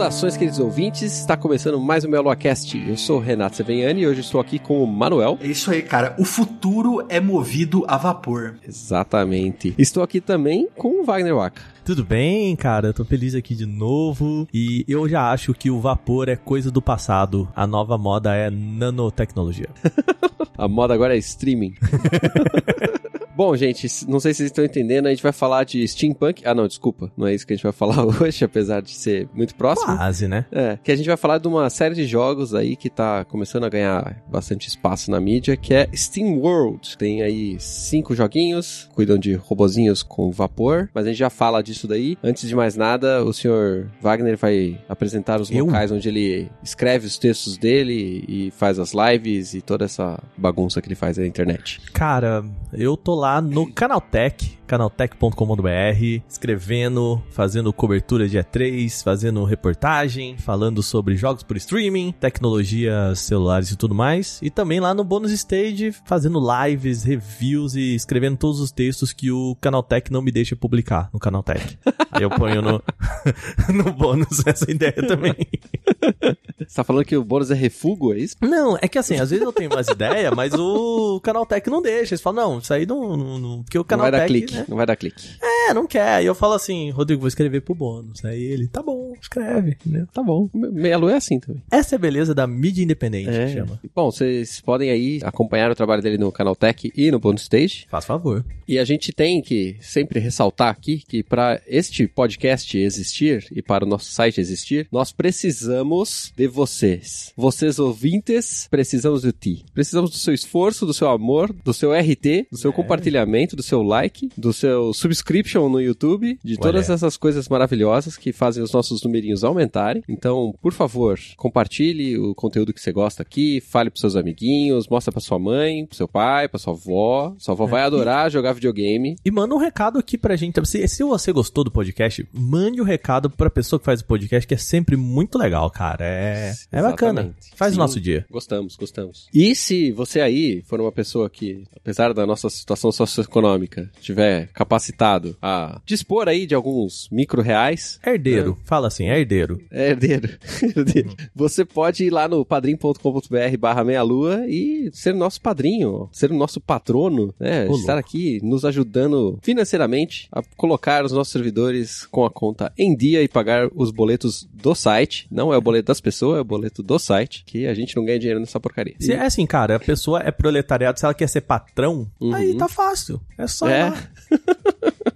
Saudações, queridos ouvintes. Está começando mais um Meloacast. Eu sou o Renato Seveniani e hoje estou aqui com o Manuel. É isso aí, cara. O futuro é movido a vapor. Exatamente. Estou aqui também com o Wagner Waka. Tudo bem, cara? Tô feliz aqui de novo. E eu já acho que o vapor é coisa do passado. A nova moda é nanotecnologia. a moda agora é streaming. Bom, gente, não sei se vocês estão entendendo, a gente vai falar de steampunk. Ah, não, desculpa. Não é isso que a gente vai falar hoje, apesar de ser muito próximo. Quase, né? É, que a gente vai falar de uma série de jogos aí que tá começando a ganhar bastante espaço na mídia, que é Steam World. Tem aí cinco joguinhos, cuidam de robozinhos com vapor, mas a gente já fala disso daí. Antes de mais nada, o senhor Wagner vai apresentar os Eu? locais onde ele escreve os textos dele e faz as lives e toda essa bagunça que ele faz na internet. Cara, eu tô lá lá no Canaltech, canaltech.com.br, escrevendo, fazendo cobertura de E3, fazendo reportagem, falando sobre jogos por streaming, tecnologias celulares e tudo mais. E também lá no Bonus Stage, fazendo lives, reviews e escrevendo todos os textos que o Canaltech não me deixa publicar no Canaltech. Aí eu ponho no, no bônus essa ideia também. Você tá falando que o bônus é refugo, é isso? Não, é que assim, às vezes eu tenho umas ideias, mas o Canaltech não deixa. Eles falam, não, isso aí não, não, não porque o Canaltech... Não vai dar clique, né? não vai dar clique. É, não quer. Aí eu falo assim, Rodrigo, vou escrever pro bônus. Aí ele, tá bom, escreve, entendeu? Tá bom. Meia Lua é assim também. Essa é a beleza da mídia independente, é. que chama. Bom, vocês podem aí acompanhar o trabalho dele no Canaltech e no Bonus Stage. Faz favor. E a gente tem que sempre ressaltar aqui que para este podcast existir e para o nosso site existir, nós precisamos de vocês. Vocês ouvintes, precisamos de ti. Precisamos do seu esforço, do seu amor, do seu RT, do seu é. compartilhamento, do seu like, do seu subscription no YouTube, de Olha. todas essas coisas maravilhosas que fazem os nossos numerinhos aumentarem. Então, por favor, compartilhe o conteúdo que você gosta aqui, fale pros seus amiguinhos, mostra pra sua mãe, pro seu pai, pra sua avó. Sua avó é. vai adorar e... jogar videogame. E manda um recado aqui pra gente. Se, se você gostou do podcast, mande o um recado pra pessoa que faz o podcast, que é sempre muito legal, cara. É, é bacana. Faz Sim, o nosso dia. Gostamos, gostamos. E se você aí for uma pessoa que, apesar da nossa situação socioeconômica, tiver capacitado a dispor aí de alguns micro reais. Herdeiro, é. fala assim, herdeiro. É herdeiro. herdeiro. Você pode ir lá no padrim.com.br barra meia lua e ser nosso padrinho, ser o nosso patrono, né? Ô, estar louco. aqui nos ajudando financeiramente a colocar os nossos servidores com a conta em dia e pagar os boletos do site. Não é o boleto das pessoas, é o boleto do site, que a gente não ganha dinheiro nessa porcaria. Se é assim, cara, a pessoa é proletariado, se ela quer ser patrão, uhum. aí tá fácil. É só. É.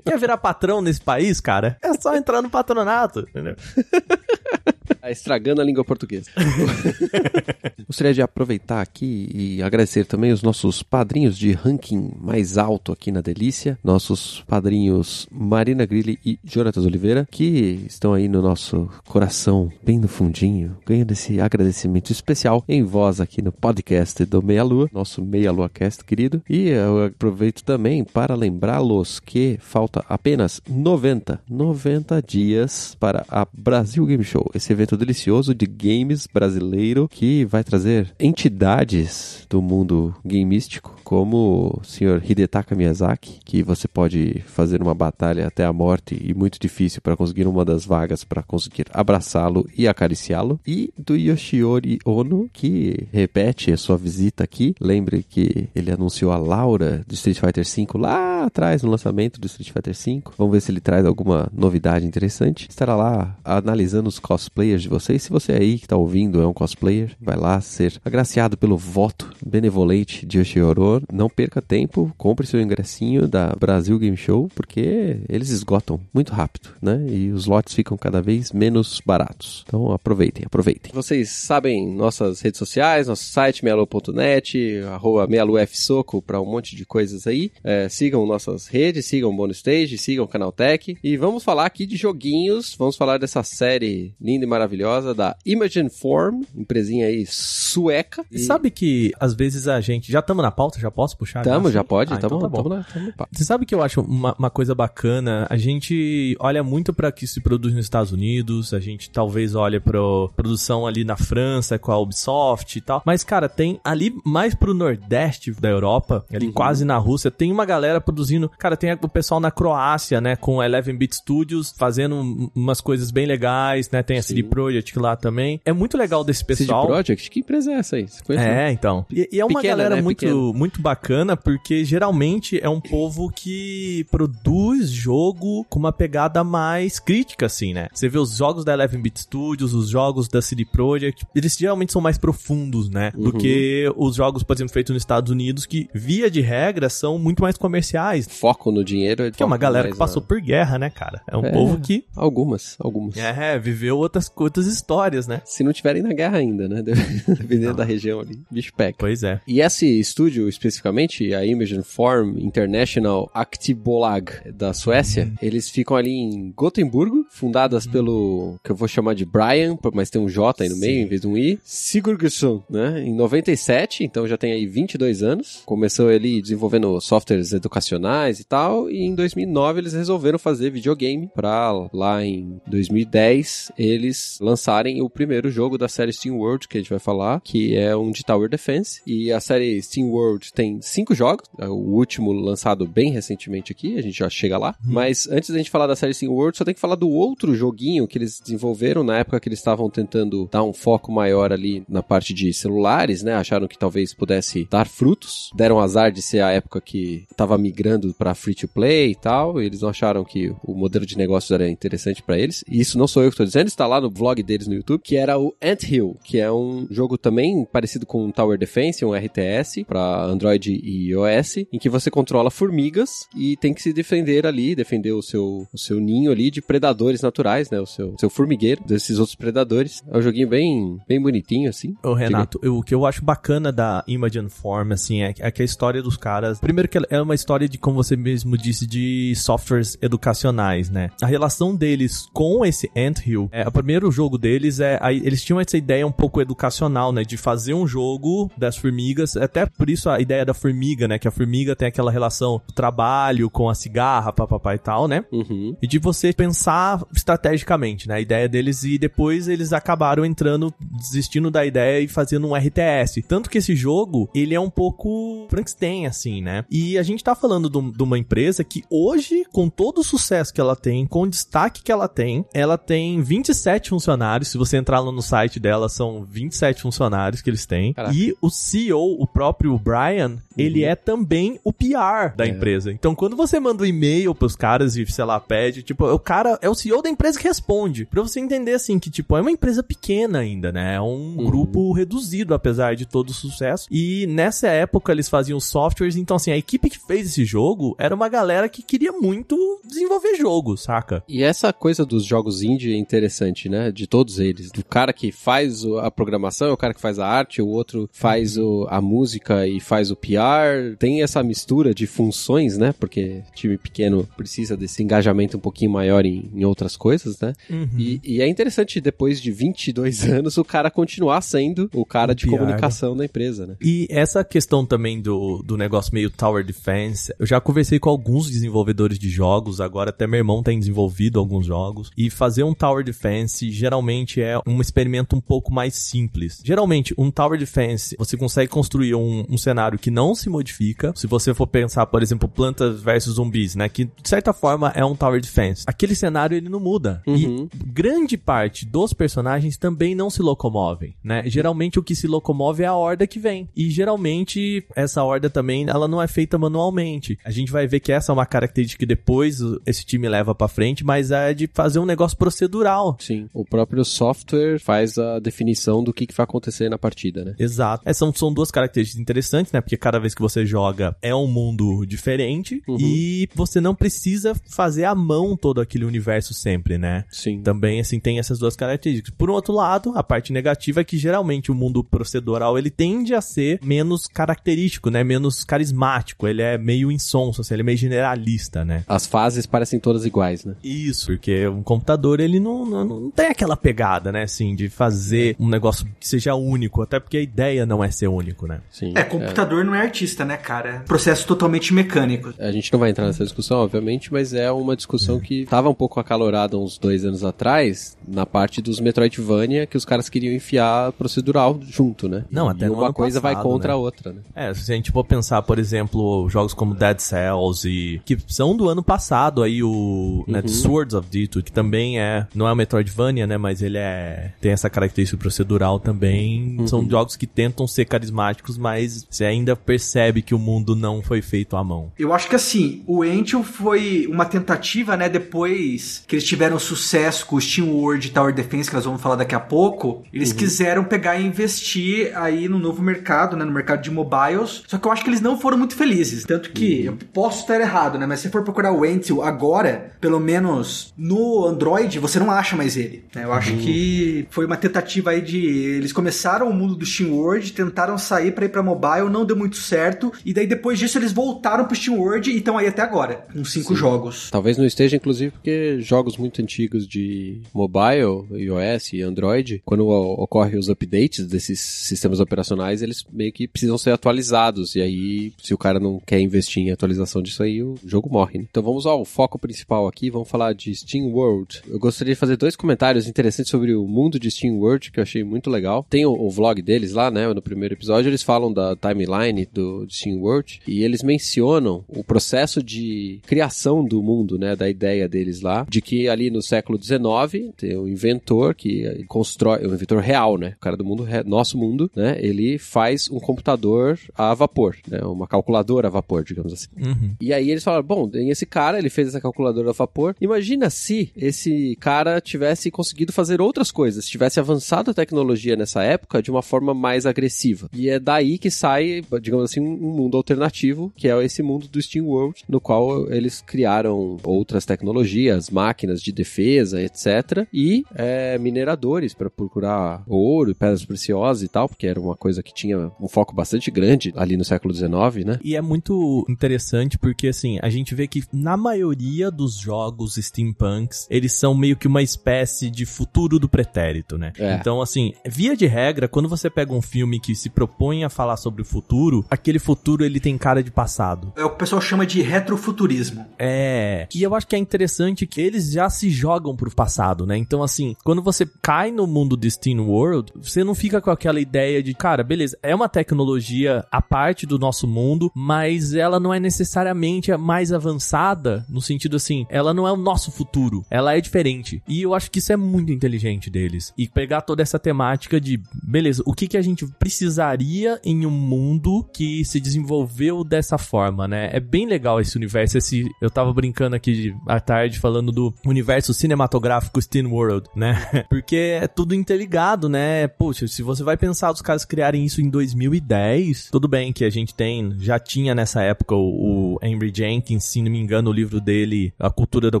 Quer virar patrão nesse país, cara? É só entrar no patronato, entendeu? Tá estragando a língua portuguesa. Gostaria de aproveitar aqui e agradecer também os nossos padrinhos de ranking mais alto aqui na Delícia, nossos padrinhos Marina Grilli e Jonatas Oliveira, que estão aí no nosso coração, bem no fundinho, ganhando esse agradecimento especial em voz aqui no podcast do Meia Lua, nosso Meia Lua Cast querido. E eu aproveito também para lembrá-los que falta apenas 90, 90 dias para a Brasil Game Show, esse evento delicioso de games brasileiro que vai trazer entidades do mundo gameístico, como o senhor Hidetaka Miyazaki, que você pode fazer uma batalha até a morte e muito difícil para conseguir uma das vagas para conseguir abraçá-lo e acariciá-lo, e do Yoshiori Ono, que repete a sua visita aqui. Lembre que ele anunciou a Laura de Street Fighter V lá atrás no lançamento do Street Fighter V. Vamos ver se ele traz alguma novidade interessante. Estará lá analisando os cosplayers de vocês. Se você aí que está ouvindo é um cosplayer, vai lá ser agraciado pelo voto benevolente de Yoshioro. Não perca tempo, compre seu ingressinho da Brasil Game Show, porque eles esgotam muito rápido, né? E os lotes ficam cada vez menos baratos. Então aproveitem, aproveitem. Vocês sabem nossas redes sociais, nosso site mealu.net, arroba mealufsoco para um monte de coisas aí. É, sigam nossas redes, sigam o Bonus Stage, sigam o Canaltech. E vamos falar aqui de joguinhos, vamos falar dessa série linda e maravilhosa da Imagine Form, empresinha aí sueca. E sabe que às vezes a gente. Já estamos na pauta? Já posso puxar? Tamo, já pode, Ah, tamo, então tá bom. tamo na- tamo na pauta. Você sabe que eu acho uma, uma coisa bacana? A gente olha muito para que se produz nos Estados Unidos, a gente talvez olha pra produção ali na França com a Ubisoft e tal. Mas, cara, tem ali mais pro nordeste da Europa, ali Uhum. quase na Rússia, tem uma galera produzindo. Cara, tem o pessoal na Croácia, né, com 11-bit Studios, fazendo um- umas coisas bem legais, né? Tem a CD Projekt lá também. É muito legal desse CD pessoal. Projekt? Que empresa é essa aí? É, então. E, e é uma Pequena, galera né? muito, Pequena. muito bacana, porque geralmente é um povo que produz jogo com uma pegada mais crítica, assim, né? Você vê os jogos da 11-bit Studios, os jogos da CD Projekt, eles geralmente são mais profundos, né? Do Uhum. que os jogos, por exemplo, feitos nos Estados Unidos, que, via de regra, são muito mais comerciais. Foco no dinheiro. Que é uma galera mais que passou na- por guerra, né, cara? É um É. povo que, Algumas, algumas. é, viveu outras, outras histórias, né? Se não tiverem na guerra ainda, né? Dependendo da região ali. Bicho pega. Pois é. E esse estúdio, especificamente, a Imagine Form International Aktiebolag da Suécia, Uhum. eles ficam ali em Gotemburgo, fundadas pelo, que eu vou chamar de Brian, mas tem um J aí no meio Sim. em vez de um I, Sigurgesson, né? Em 97, então já tem aí 22 anos. Começou ele desenvolvendo softwares educacionais e tal, e em 2009 eles resolveram fazer videogame pra lá em 2010 eles lançarem o primeiro jogo da série Steam World, que a gente vai falar, que é um de Tower Defense. E a série Steam World tem cinco jogos, é o último lançado bem recentemente aqui, a gente já chega lá. Mas antes da gente falar da série Steam World, só tem que falar do outro joguinho que eles desenvolveram na época que eles estavam tentando dar um foco maior ali na parte de celulares, né? Acharam que talvez pudesse dar frutos. Deram azar de ser a época que tava migrando para free to play e tal. E eles não acharam que o modelo de negócios era interessante para eles. E isso não sou eu que tô dizendo, está lá no vlog deles no YouTube, que era o Ant Hill, que é um jogo também parecido com um Tower Defense, um RTS para Android e iOS, em que você controla formigas e tem que se defender ali, defender o seu, o seu ninho ali de predadores naturais, né? O seu, seu formigueiro desses outros predadores. É um joguinho bem, bem bonitinho, assim. Ô, Renato, eu- o que eu acho bacana da Imagine Form, assim, é, que- é que a história dos caras. Primeiro, que é uma história de, como você mesmo disse, de softwares educacionais, né? A relação deles com esse Ant Hill, é, o primeiro jogo deles é. aí eles tinham essa ideia um pouco educacional, né? De fazer um jogo das formigas. Até por isso a ideia da formiga, né? Que a formiga tem aquela relação do trabalho com a cigarra, papapá e tal, né? Uhum. e de você pensar estrategicamente, né? A ideia deles e depois eles acabaram entrando, desistindo da ideia e fazendo um RTS. Tanto que esse jogo, ele é um pouco Frankenstein, assim, né? E a gente tá falando de de uma empresa que hoje, com todo o sucesso que ela tem, com o destaque que ela tem, ela tem 27 funcionários. Se você entrar lá no site dela, são 27 funcionários que eles têm. Caraca. E o CEO, o próprio Brian, ele é também o PR da É. empresa. Então, quando você manda um e-mail pros caras e, sei lá, pede, tipo, o cara é o CEO da empresa que responde. Pra você entender, assim, que, tipo, é uma empresa pequena ainda, né? É um Uhum. grupo reduzido, apesar de todo o sucesso. E nessa época eles faziam softwares, então, assim, a equipe que fez esse jogo era uma galera que queria muito desenvolver jogo, saca? E essa coisa dos jogos indie é interessante, né? De todos eles. Do cara que faz a programação, é o cara que faz a arte, o outro faz o- a música e faz o PR. Tem essa mistura de funções, né? Porque time pequeno precisa desse engajamento um pouquinho maior em, em outras coisas, né? E, e é interessante, depois de 22 anos, o cara continuar sendo o cara O de PR, comunicação da empresa, né? E essa questão também do, do negócio meio Tower Defense, eu já conversei com alguns desenvolvedores de jogos, agora até meu irmão tem desenvolvido alguns jogos, e fazer um Tower Defense geralmente é um experimento um pouco mais simples. Geralmente, um Tower Defense, você consegue construir um, um cenário que não se modifica. Se você for pensar, por exemplo, plantas versus zumbis, né, que de certa forma é um Tower Defense. Aquele cenário ele não muda. Uhum. E grande parte dos personagens também não se locomovem, né? Geralmente o que se locomove é a horda que vem. E geralmente essa horda também, ela não é feita manualmente. Interessante. A gente vai ver que essa é uma característica que depois esse time leva para frente, mas é de fazer um negócio procedural. Sim, o próprio software faz a definição do que, que vai acontecer na partida, né? Exato. É, são, são duas características interessantes, né? Porque cada vez que você joga é um mundo diferente uhum. e você não precisa fazer à mão todo aquele universo sempre, né? Sim. Também, assim, tem essas duas características. Por outro lado, a parte negativa é que geralmente o mundo procedural ele tende a ser menos característico, né? Menos carismático. Ele é meio insonso, assim, ele é meio generalista, né? As fases parecem todas iguais, né? Isso, porque um computador ele não, não, não tem aquela pegada, né? Assim, de fazer um negócio que seja único, até porque a ideia não é ser único, né? Sim. É, computador é. não é artista, né, cara? Processo totalmente mecânico. A gente não vai entrar nessa discussão, obviamente, mas é uma discussão é. que estava um pouco acalorada uns dois anos atrás, na parte dos Metroidvania, que os caras queriam enfiar procedural junto, né? Não, até e uma coisa passado, vai contra né? a outra, né? É, se a gente for pensar, por exemplo, jogos como Dead Cells e que são do ano passado aí o né, uhum. Swords of Dito, que também é, não é um Metroidvania, né, mas ele é tem essa característica procedural também. Uhum. São jogos que tentam ser carismáticos, mas você ainda percebe que o mundo não foi feito à mão. Eu acho que assim, o Angel foi uma tentativa, né, depois que eles tiveram sucesso com o Steam World Tower Defense, que nós vamos falar daqui a pouco, eles uhum. quiseram pegar e investir aí no novo mercado, né, no mercado de mobiles. Só que eu acho que eles não foram muito felizes, tanto que eu posso estar errado, né, mas se for procurar o Angel agora, pelo menos no Android, você não acha mais ele. Né? Eu acho uhum. que foi uma tentativa aí de eles começaram o mundo do Steam World, tentaram sair para ir para mobile, não deu muito certo, e daí depois disso eles voltaram pro Steam World e estão aí até agora, com cinco Sim. jogos. Talvez não esteja, inclusive, porque jogos muito antigos de mobile, iOS e Android, quando ocorrem os updates desses sistemas operacionais, eles meio que precisam ser atualizados. E aí, se o cara não quer investir em atualização disso aí, o jogo morre. Né? Então vamos ao foco principal aqui, vamos falar de Steam World. Eu gostaria de fazer dois comentários interessantes sobre o mundo de Steam World, que eu achei muito legal. Tem o, o vlog deles lá, né? No primeiro episódio, eles falam da timeline do Steam World e eles mencionam o processo de criação do mundo, né? Da ideia deles lá, de que ali no século XIX tem um inventor que constrói, um inventor real, né? O cara do mundo, nosso mundo, né? Ele faz um computador a vapor, né? Uma calculadora a vapor, digamos assim. Uhum. E aí eles falaram, bom, tem esse cara, ele fez essa calculadora a vapor. Imagina se esse cara tivesse conseguido fazer outras coisas, tivesse avançado a tecnologia nessa época de uma forma mais agressiva. E é daí que sai, digamos assim, um mundo alternativo, que é esse mundo do Steam World, no qual eles criaram outras tecnologias, máquinas de defesa, etc. E é, mineradores para procurar ouro, pedras preciosas e tal, porque era uma coisa que tinha um foco bastante grande ali no século XIX, né? E é muito interessante porque, assim, a gente vê que na maioria dos jogos steampunks, eles são meio que uma espécie de futuro do pretérito, né? É. Então, assim, via de regra, quando você pega um filme que se propõe a falar sobre o futuro, aquele futuro ele tem cara de passado. É o que o pessoal chama de retrofuturismo. É. E eu acho que é interessante que eles já se jogam pro passado, né? Então, assim, quando você cai no mundo de Steam World, você não fica com aquela ideia de, cara, beleza, é uma tecnologia a parte do nosso mundo, mas ela não é necessariamente a mais avançada, no sentido assim, ela não é o nosso futuro, ela é diferente. E eu acho que isso é muito inteligente deles. E pegar toda essa temática de, beleza, o que, que a gente precisaria em um mundo que se desenvolveu dessa forma, né? É bem legal esse universo. Esse, eu tava brincando aqui à tarde falando do universo cinematográfico Steam World, né? Porque é tudo interligado, né? Poxa, se você vai pensar os caras criarem isso em 2010, tudo bem que a gente tem, já tinha nessa época o, Henry Jenkins, se não me engano, o livro dele, A Cultura da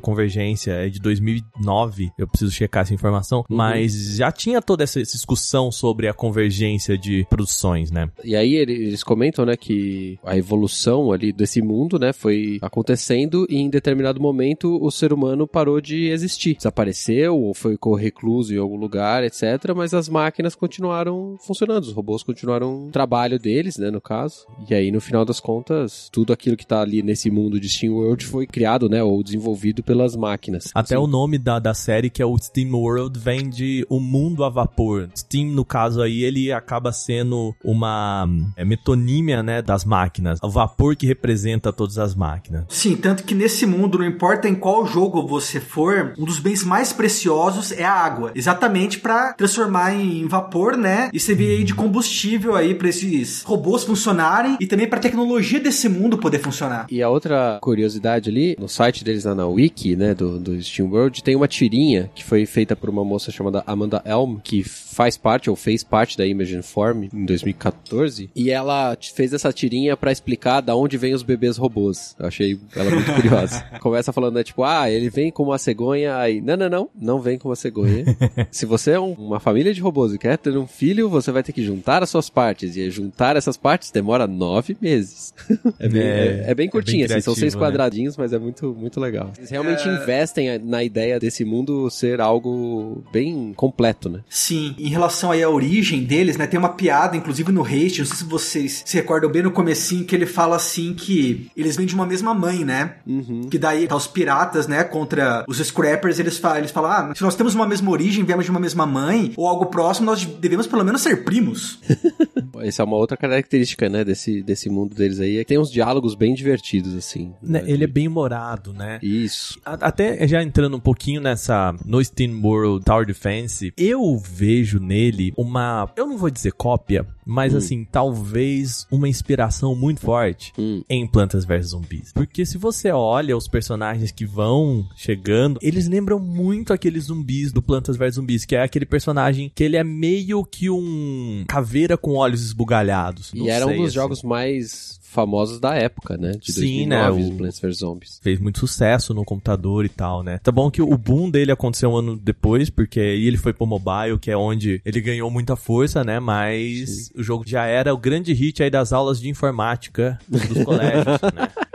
Convergência, é de 2009. Eu preciso checar essa informação, uhum. mas já tinha toda essa discussão sobre a convergência de produções, né? E aí eles comentam, né, que a evolução ali desse mundo, né, foi acontecendo e em determinado momento o ser humano parou de existir. Desapareceu ou foi recluso em algum lugar, etc. Mas as máquinas continuaram funcionando, os robôs continuaram o trabalho deles, né, no caso. E aí, no final das contas, tudo aquilo que tá ali nesse mundo de Steam World foi criado, né, ou desenvolvido pelas máquinas. Até Sim. o nome da, da série, que é o Steam World, vem de o mundo a vapor. Steam, no caso aí, ele acaba sendo uma é, metonímia, né, das máquinas. O vapor que representa todas as máquinas. Sim, tanto que nesse mundo, não importa em qual jogo você for, um dos bens mais preciosos é a água. Exatamente para transformar em vapor, né, e servir aí de combustível aí para esses robôs funcionarem e também para a tecnologia desse mundo poder funcionar. E a outra curiosidade ali, no site deles lá na Wiki, né, do, do Steam World, tem uma tirinha que foi feita por uma moça chamada Amanda Elm, que faz parte ou fez parte da Imagine Form em 2014, e ela fez essa tirinha para explicar da onde vem os bebês robôs. Eu achei ela muito curiosa. Começa falando, né, tipo, ah, ele vem com uma cegonha, aí, não, não, não, não vem com uma cegonha. Se você é um, uma família de robôs e quer ter um filho, você vai ter que juntar as suas partes, e juntar essas partes demora nove meses. é, bem, é, é, bem curtinho, é bem assim, são seis né? quadradinhos, mas é muito, muito legal. Eles realmente é. investem na ideia desse mundo ser algo bem completo, né? Sim, em relação aí à origem deles, né, tem uma piada, inclusive no Haste, não sei se vocês se recordam bem no comecinho, que ele fala assim que eles vêm de uma mesma mãe, né? Uhum. Que daí tá os piratas, né, contra os Scrappers, eles falam, eles falam, ah, se nós temos uma mesma origem, viemos de uma mesma mãe, ou algo próximo, nós devemos pelo menos ser primos. Essa é uma outra característica, né, desse, desse mundo deles aí, é que tem uns diálogos bem divertidos, assim. Né, ele é bem humorado, né? Isso. Até já entrando um pouquinho nessa, no Steam World Tower Defense, eu vejo nele uma, eu não vou dizer cópia, mas hum. assim, talvez uma inspiração muito forte hum. em Plantas vs Zumbis. Porque se você olha os personagens que vão chegando, eles lembram muito aqueles zumbis do Plantas vs Zumbis, que é aquele personagem que ele é meio que um caveira com olhos esbugalhados. E era um dos assim. jogos mais famosos da época, né? De Sim, 2009, né? O... Plants vs Zombies. Fez muito sucesso no computador e tal, né? Tá bom que o boom dele aconteceu um ano depois, porque aí ele foi pro mobile, que é onde ele ganhou muita força, né? Mas Sim. o jogo já era o grande hit aí das aulas de informática dos colégios, né?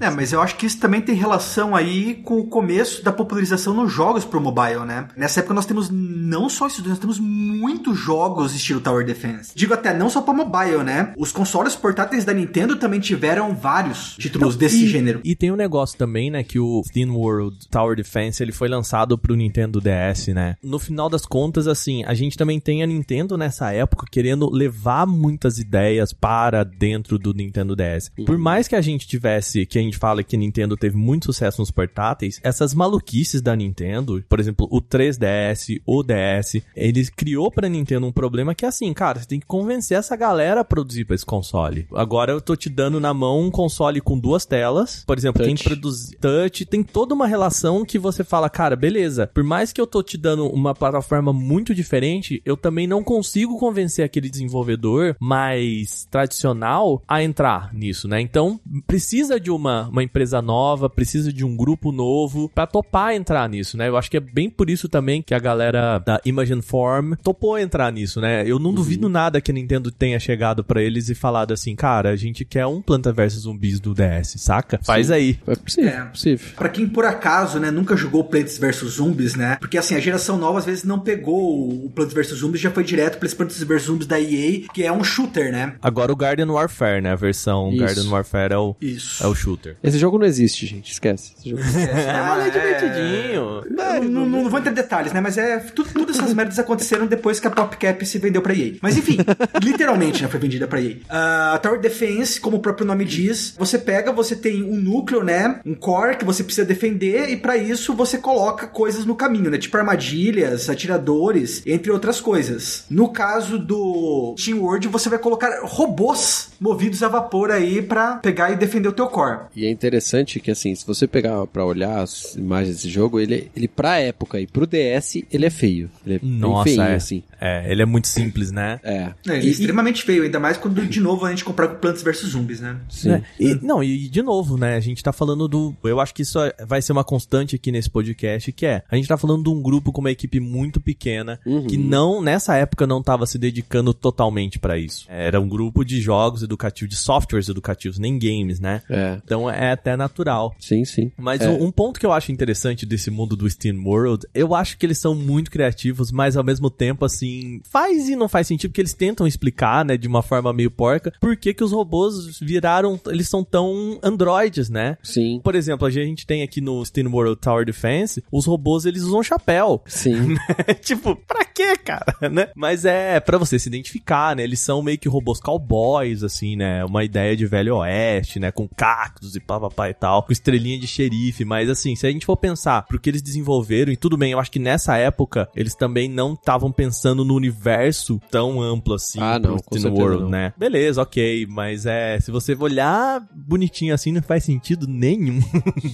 É, mas eu acho que isso também tem relação aí com o começo da popularização nos jogos pro mobile, né? Nessa época nós temos não só isso, nós temos muitos jogos estilo Tower Defense. Digo até não só para mobile, né? Os consoles portáteis da Nintendo também tiveram vários títulos então, desse e, gênero. E tem um negócio também, né, que o Steam World Tower Defense, ele foi lançado pro Nintendo DS, né? No final das contas, assim, a gente também tem a Nintendo nessa época querendo levar muitas ideias para dentro do Nintendo DS. Uhum. Por mais que a gente tivesse, que a gente fala que a Nintendo teve muito sucesso nos portáteis, essas maluquices da Nintendo, por exemplo, o 3DS, o DS, ele criou pra Nintendo um problema que é assim, cara, você tem que convencer essa galera a produzir pra esse console. Agora eu tô te dando na mão um console com duas telas, por exemplo, touch. quem produz touch, tem toda uma relação que você fala, cara, beleza, por mais que eu tô te dando uma plataforma muito diferente, eu também não consigo convencer aquele desenvolvedor mais tradicional a entrar nisso, né? Então, precisa de uma uma, empresa nova, precisa de um grupo novo para topar entrar nisso, né? Eu acho que é bem por isso também que a galera da Imagine Form topou entrar nisso, né? Eu não uhum. duvido nada que a Nintendo tenha chegado para eles e falado assim, cara, a gente quer um Planta vs Zumbis do DS, saca? Faz Sim. aí. É possível, é. possível. Pra quem por acaso, né, nunca jogou Plants vs Zombies, né? Porque assim, a geração nova às vezes não pegou o Plants vs Zombies, já foi direto pra esse Plants vs Zombies da EA, que é um shooter, né? Agora o Garden Warfare, né? A versão isso. Garden Warfare é o, Isso. é o shooter. Esse jogo não existe, gente. Esquece. Esse jogo não existe. Ah, é, é divertidinho. É, não, não, não, vou entrar em detalhes, né? Mas é. Tudo, todas essas merdas aconteceram depois que a PopCap se vendeu pra EA. Mas enfim, literalmente, né? Foi vendida pra EA. Uh, a Tower Defense, como o próprio nome diz, você pega, você tem um núcleo, né? Um core que você precisa defender, e para isso você coloca coisas no caminho, né? Tipo armadilhas, atiradores, entre outras coisas. No caso do Team World, você vai colocar robôs movidos a vapor aí para pegar e defender o teu core. E é interessante que, assim, se você pegar para olhar as imagens desse jogo, ele, ele pra época e pro DS, ele é feio. Ele é Nossa, feio, é. assim. É, ele é muito simples, né? É. é ele é extremamente feio, ainda mais quando, de novo, a gente comprar Plantas vs Zumbis, né? Sim. É. E, não, e de novo, né, a gente tá falando do... Eu acho que isso vai ser uma constante aqui nesse podcast, que é, a gente tá falando de um grupo com uma equipe muito pequena, uhum. que não, nessa época, não tava se dedicando totalmente para isso. Era um grupo de jogos educativos, de softwares educativos, nem games, né? É. Então é até natural. Sim, sim. Mas é. um, ponto que eu acho interessante desse mundo do Steam World, eu acho que eles são muito criativos, mas ao mesmo tempo, assim, faz e não faz sentido, porque eles tentam explicar, né, de uma forma meio porca, por que que os robôs viraram, eles são tão androides, né? Sim. Por exemplo, a gente tem aqui no Steam World Tower Defense, os robôs, eles usam chapéu. Sim. tipo, pra quê, cara, né? Mas é para você se identificar, né? Eles são meio que robôs cowboys, assim, né? Uma ideia de velho oeste, né? Com cactos e papapá e tal, com estrelinha de xerife, mas assim, se a gente for pensar pro que eles desenvolveram, e tudo bem, eu acho que nessa época eles também não estavam pensando no universo tão amplo assim ah, não, pro Steam World, não. né? Beleza, ok, mas é, se você olhar bonitinho assim, não faz sentido nenhum.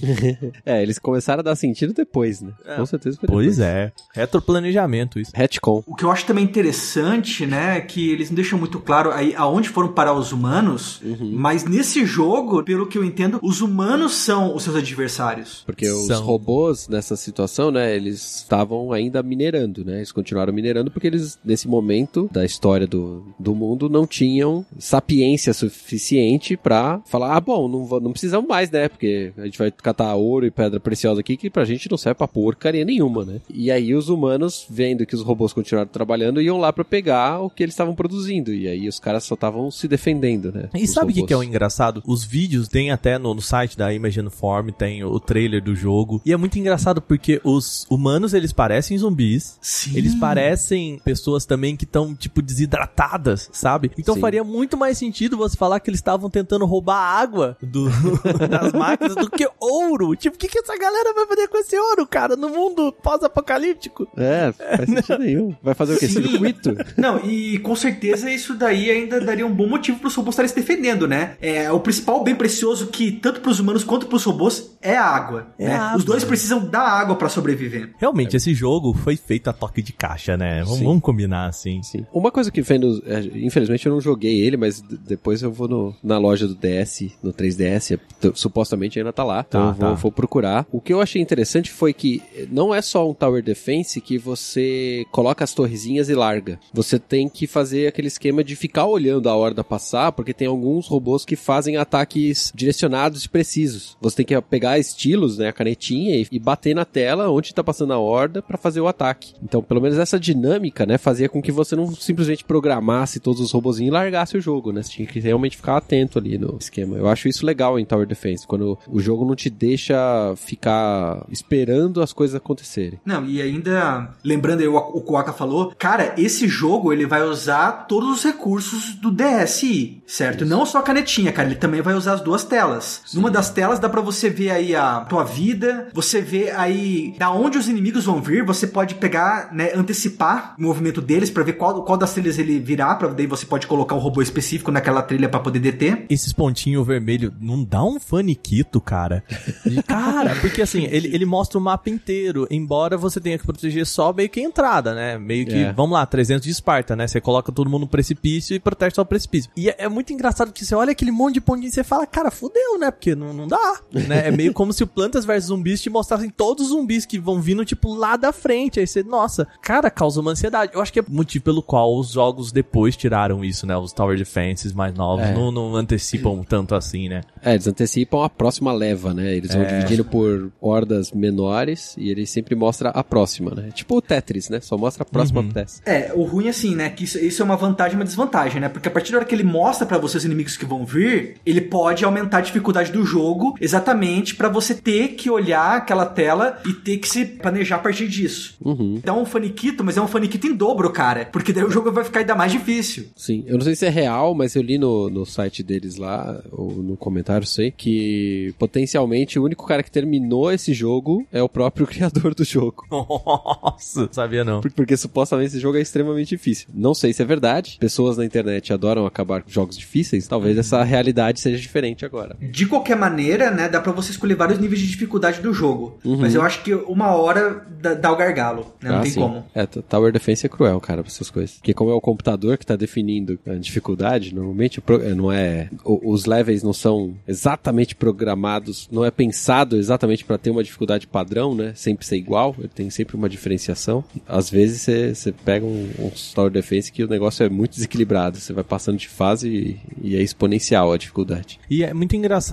é, eles começaram a dar sentido depois, né? É. Com certeza foi Pois é. Retroplanejamento isso. Retcon. O que eu acho também interessante, né, é que eles não deixam muito claro aí aonde foram parar os humanos, uhum. mas nesse jogo, pelo que eu entendo, os humanos são os seus adversários. Porque são. os robôs nessa situação, né, eles estavam ainda minerando, né? Eles continuaram minerando porque eles, nesse momento da história do, do mundo, não tinham sapiência suficiente para falar, ah, bom, não, não precisamos mais, né? Porque a gente vai catar ouro e pedra preciosa aqui que pra gente não serve pra porcaria nenhuma, né? E aí os humanos, vendo que os robôs continuaram trabalhando, iam lá para pegar o que eles estavam produzindo. E aí os caras só estavam se defendendo, né? E sabe o que, que, é o engraçado? Os vídeos tem até no, no site da Imagine Form, tem o trailer do jogo. E é muito engraçado porque os humanos, eles parecem zumbis. Sim. Eles parecem pessoas também que estão, tipo, desidratadas, sabe? Então Sim. faria muito mais sentido você falar que eles estavam tentando roubar água do, das máquinas do que ouro. Tipo, o que, que essa galera vai fazer com esse ouro, cara, no mundo pós-apocalíptico? É, faz sentido nenhum. Vai fazer o quê? Sim. Circuito? Não, e com certeza isso daí ainda daria um bom motivo para os robôs estarem se defendendo, né? É, o principal bem precioso que tanto para os humanos quanto para os robôs é a água. É né? água. Os dois precisam da água para sobreviver. Realmente, é. esse jogo foi feito a toque de caixa, né? Vamos, vamos combinar assim. Sim. Uma coisa que vendo, é, infelizmente eu não joguei ele, mas depois eu vou no, na loja do DS, no 3DS, supostamente ainda tá lá. Então tá, eu vou, tá. vou procurar. O que eu achei interessante foi que não é só um Tower Defense que você coloca as torrezinhas e larga. Você tem que fazer aquele esquema de ficar olhando a horda passar, porque tem alguns robôs que fazem ataques direcionados e precisos. Você tem que pegar estilos, né, a canetinha e, e bater na tela onde tá passando a horda para fazer o ataque. Então, pelo menos essa dinâmica, né, fazia com que você não simplesmente programasse todos os robôzinhos e largasse o jogo, né? Você tinha que realmente ficar atento ali no esquema. Eu acho isso legal em Tower Defense, quando o jogo não te deixa ficar esperando as coisas acontecerem. Não, e ainda, lembrando aí o, o Kuaka falou, cara, esse jogo ele vai usar todos os recursos do DSi, certo? Isso. Não só a canetinha, cara, ele também vai usar as duas telas. Sim. Numa das telas dá para você ver aí a tua vida, você vê aí da onde os inimigos vão vir, você pode pegar, né, antecipar o movimento deles para ver qual, qual das trilhas ele virá, para daí você pode colocar um robô específico naquela trilha para poder deter. Esses pontinhos vermelhos não dá um faniquito, cara. De, cara, porque assim, ele, ele mostra o mapa inteiro, embora você tenha que proteger só meio que a entrada, né? Meio que, é. vamos lá, 300 de Esparta, né? Você coloca todo mundo no precipício e protege só o precipício. E é, é, muito engraçado que você olha aquele monte de pontinho e você fala, cara, fudeu, né? Porque não, não dá, né? É meio como se o Plantas vs Zumbis te mostrassem todos os zumbis que vão vindo, tipo, lá da frente. Aí você, nossa, cara, causa uma ansiedade. Eu acho que é o motivo pelo qual os jogos depois tiraram isso, né? Os Tower Defenses mais novos é. não, não, antecipam tanto assim, né? É, eles antecipam a próxima leva, né? Eles vão é. dividindo por hordas menores e ele sempre mostra a próxima, né? Tipo o Tetris, né? Só mostra a próxima uhum. peça. É, o ruim assim, né? Que isso, isso, é uma vantagem e uma desvantagem, né? Porque a partir da hora que ele mostra para você os inimigos que vão vir, ele pode aumentar a dificuldade do jogo exatamente para você ter que olhar aquela tela e ter que se planejar a partir disso. Uhum. Então é um faniquito, mas é um faniquito em dobro, cara. Porque daí o jogo vai ficar ainda mais difícil. Sim, eu não sei se é real, mas eu li no, no site deles lá, ou no comentário, sei, que potencialmente o único cara que terminou esse jogo é o próprio criador do jogo. Nossa, sabia não. Porque supostamente esse jogo é extremamente difícil. Não sei se é verdade. Pessoas na internet adoram acabar com jogos difíceis. Talvez essa realidade seja diferente agora. De qualquer maneira, né, dá para você escolher vários níveis de dificuldade do jogo. Uhum. Mas eu acho que uma hora dá, dá o gargalo, né? Não ah, tem sim. como. É, Tower Defense é cruel, cara, pra essas coisas. Porque como é o computador que tá definindo a dificuldade, normalmente é, não é... Os levels não são exatamente programados, não é pensado exatamente para ter uma dificuldade padrão, né? Sempre ser igual, ele tem sempre uma diferenciação. Às vezes você pega um, um Tower Defense que o negócio é muito desequilibrado, você vai passando de fase e, e é exponencial a dificuldade. E é muito engraçado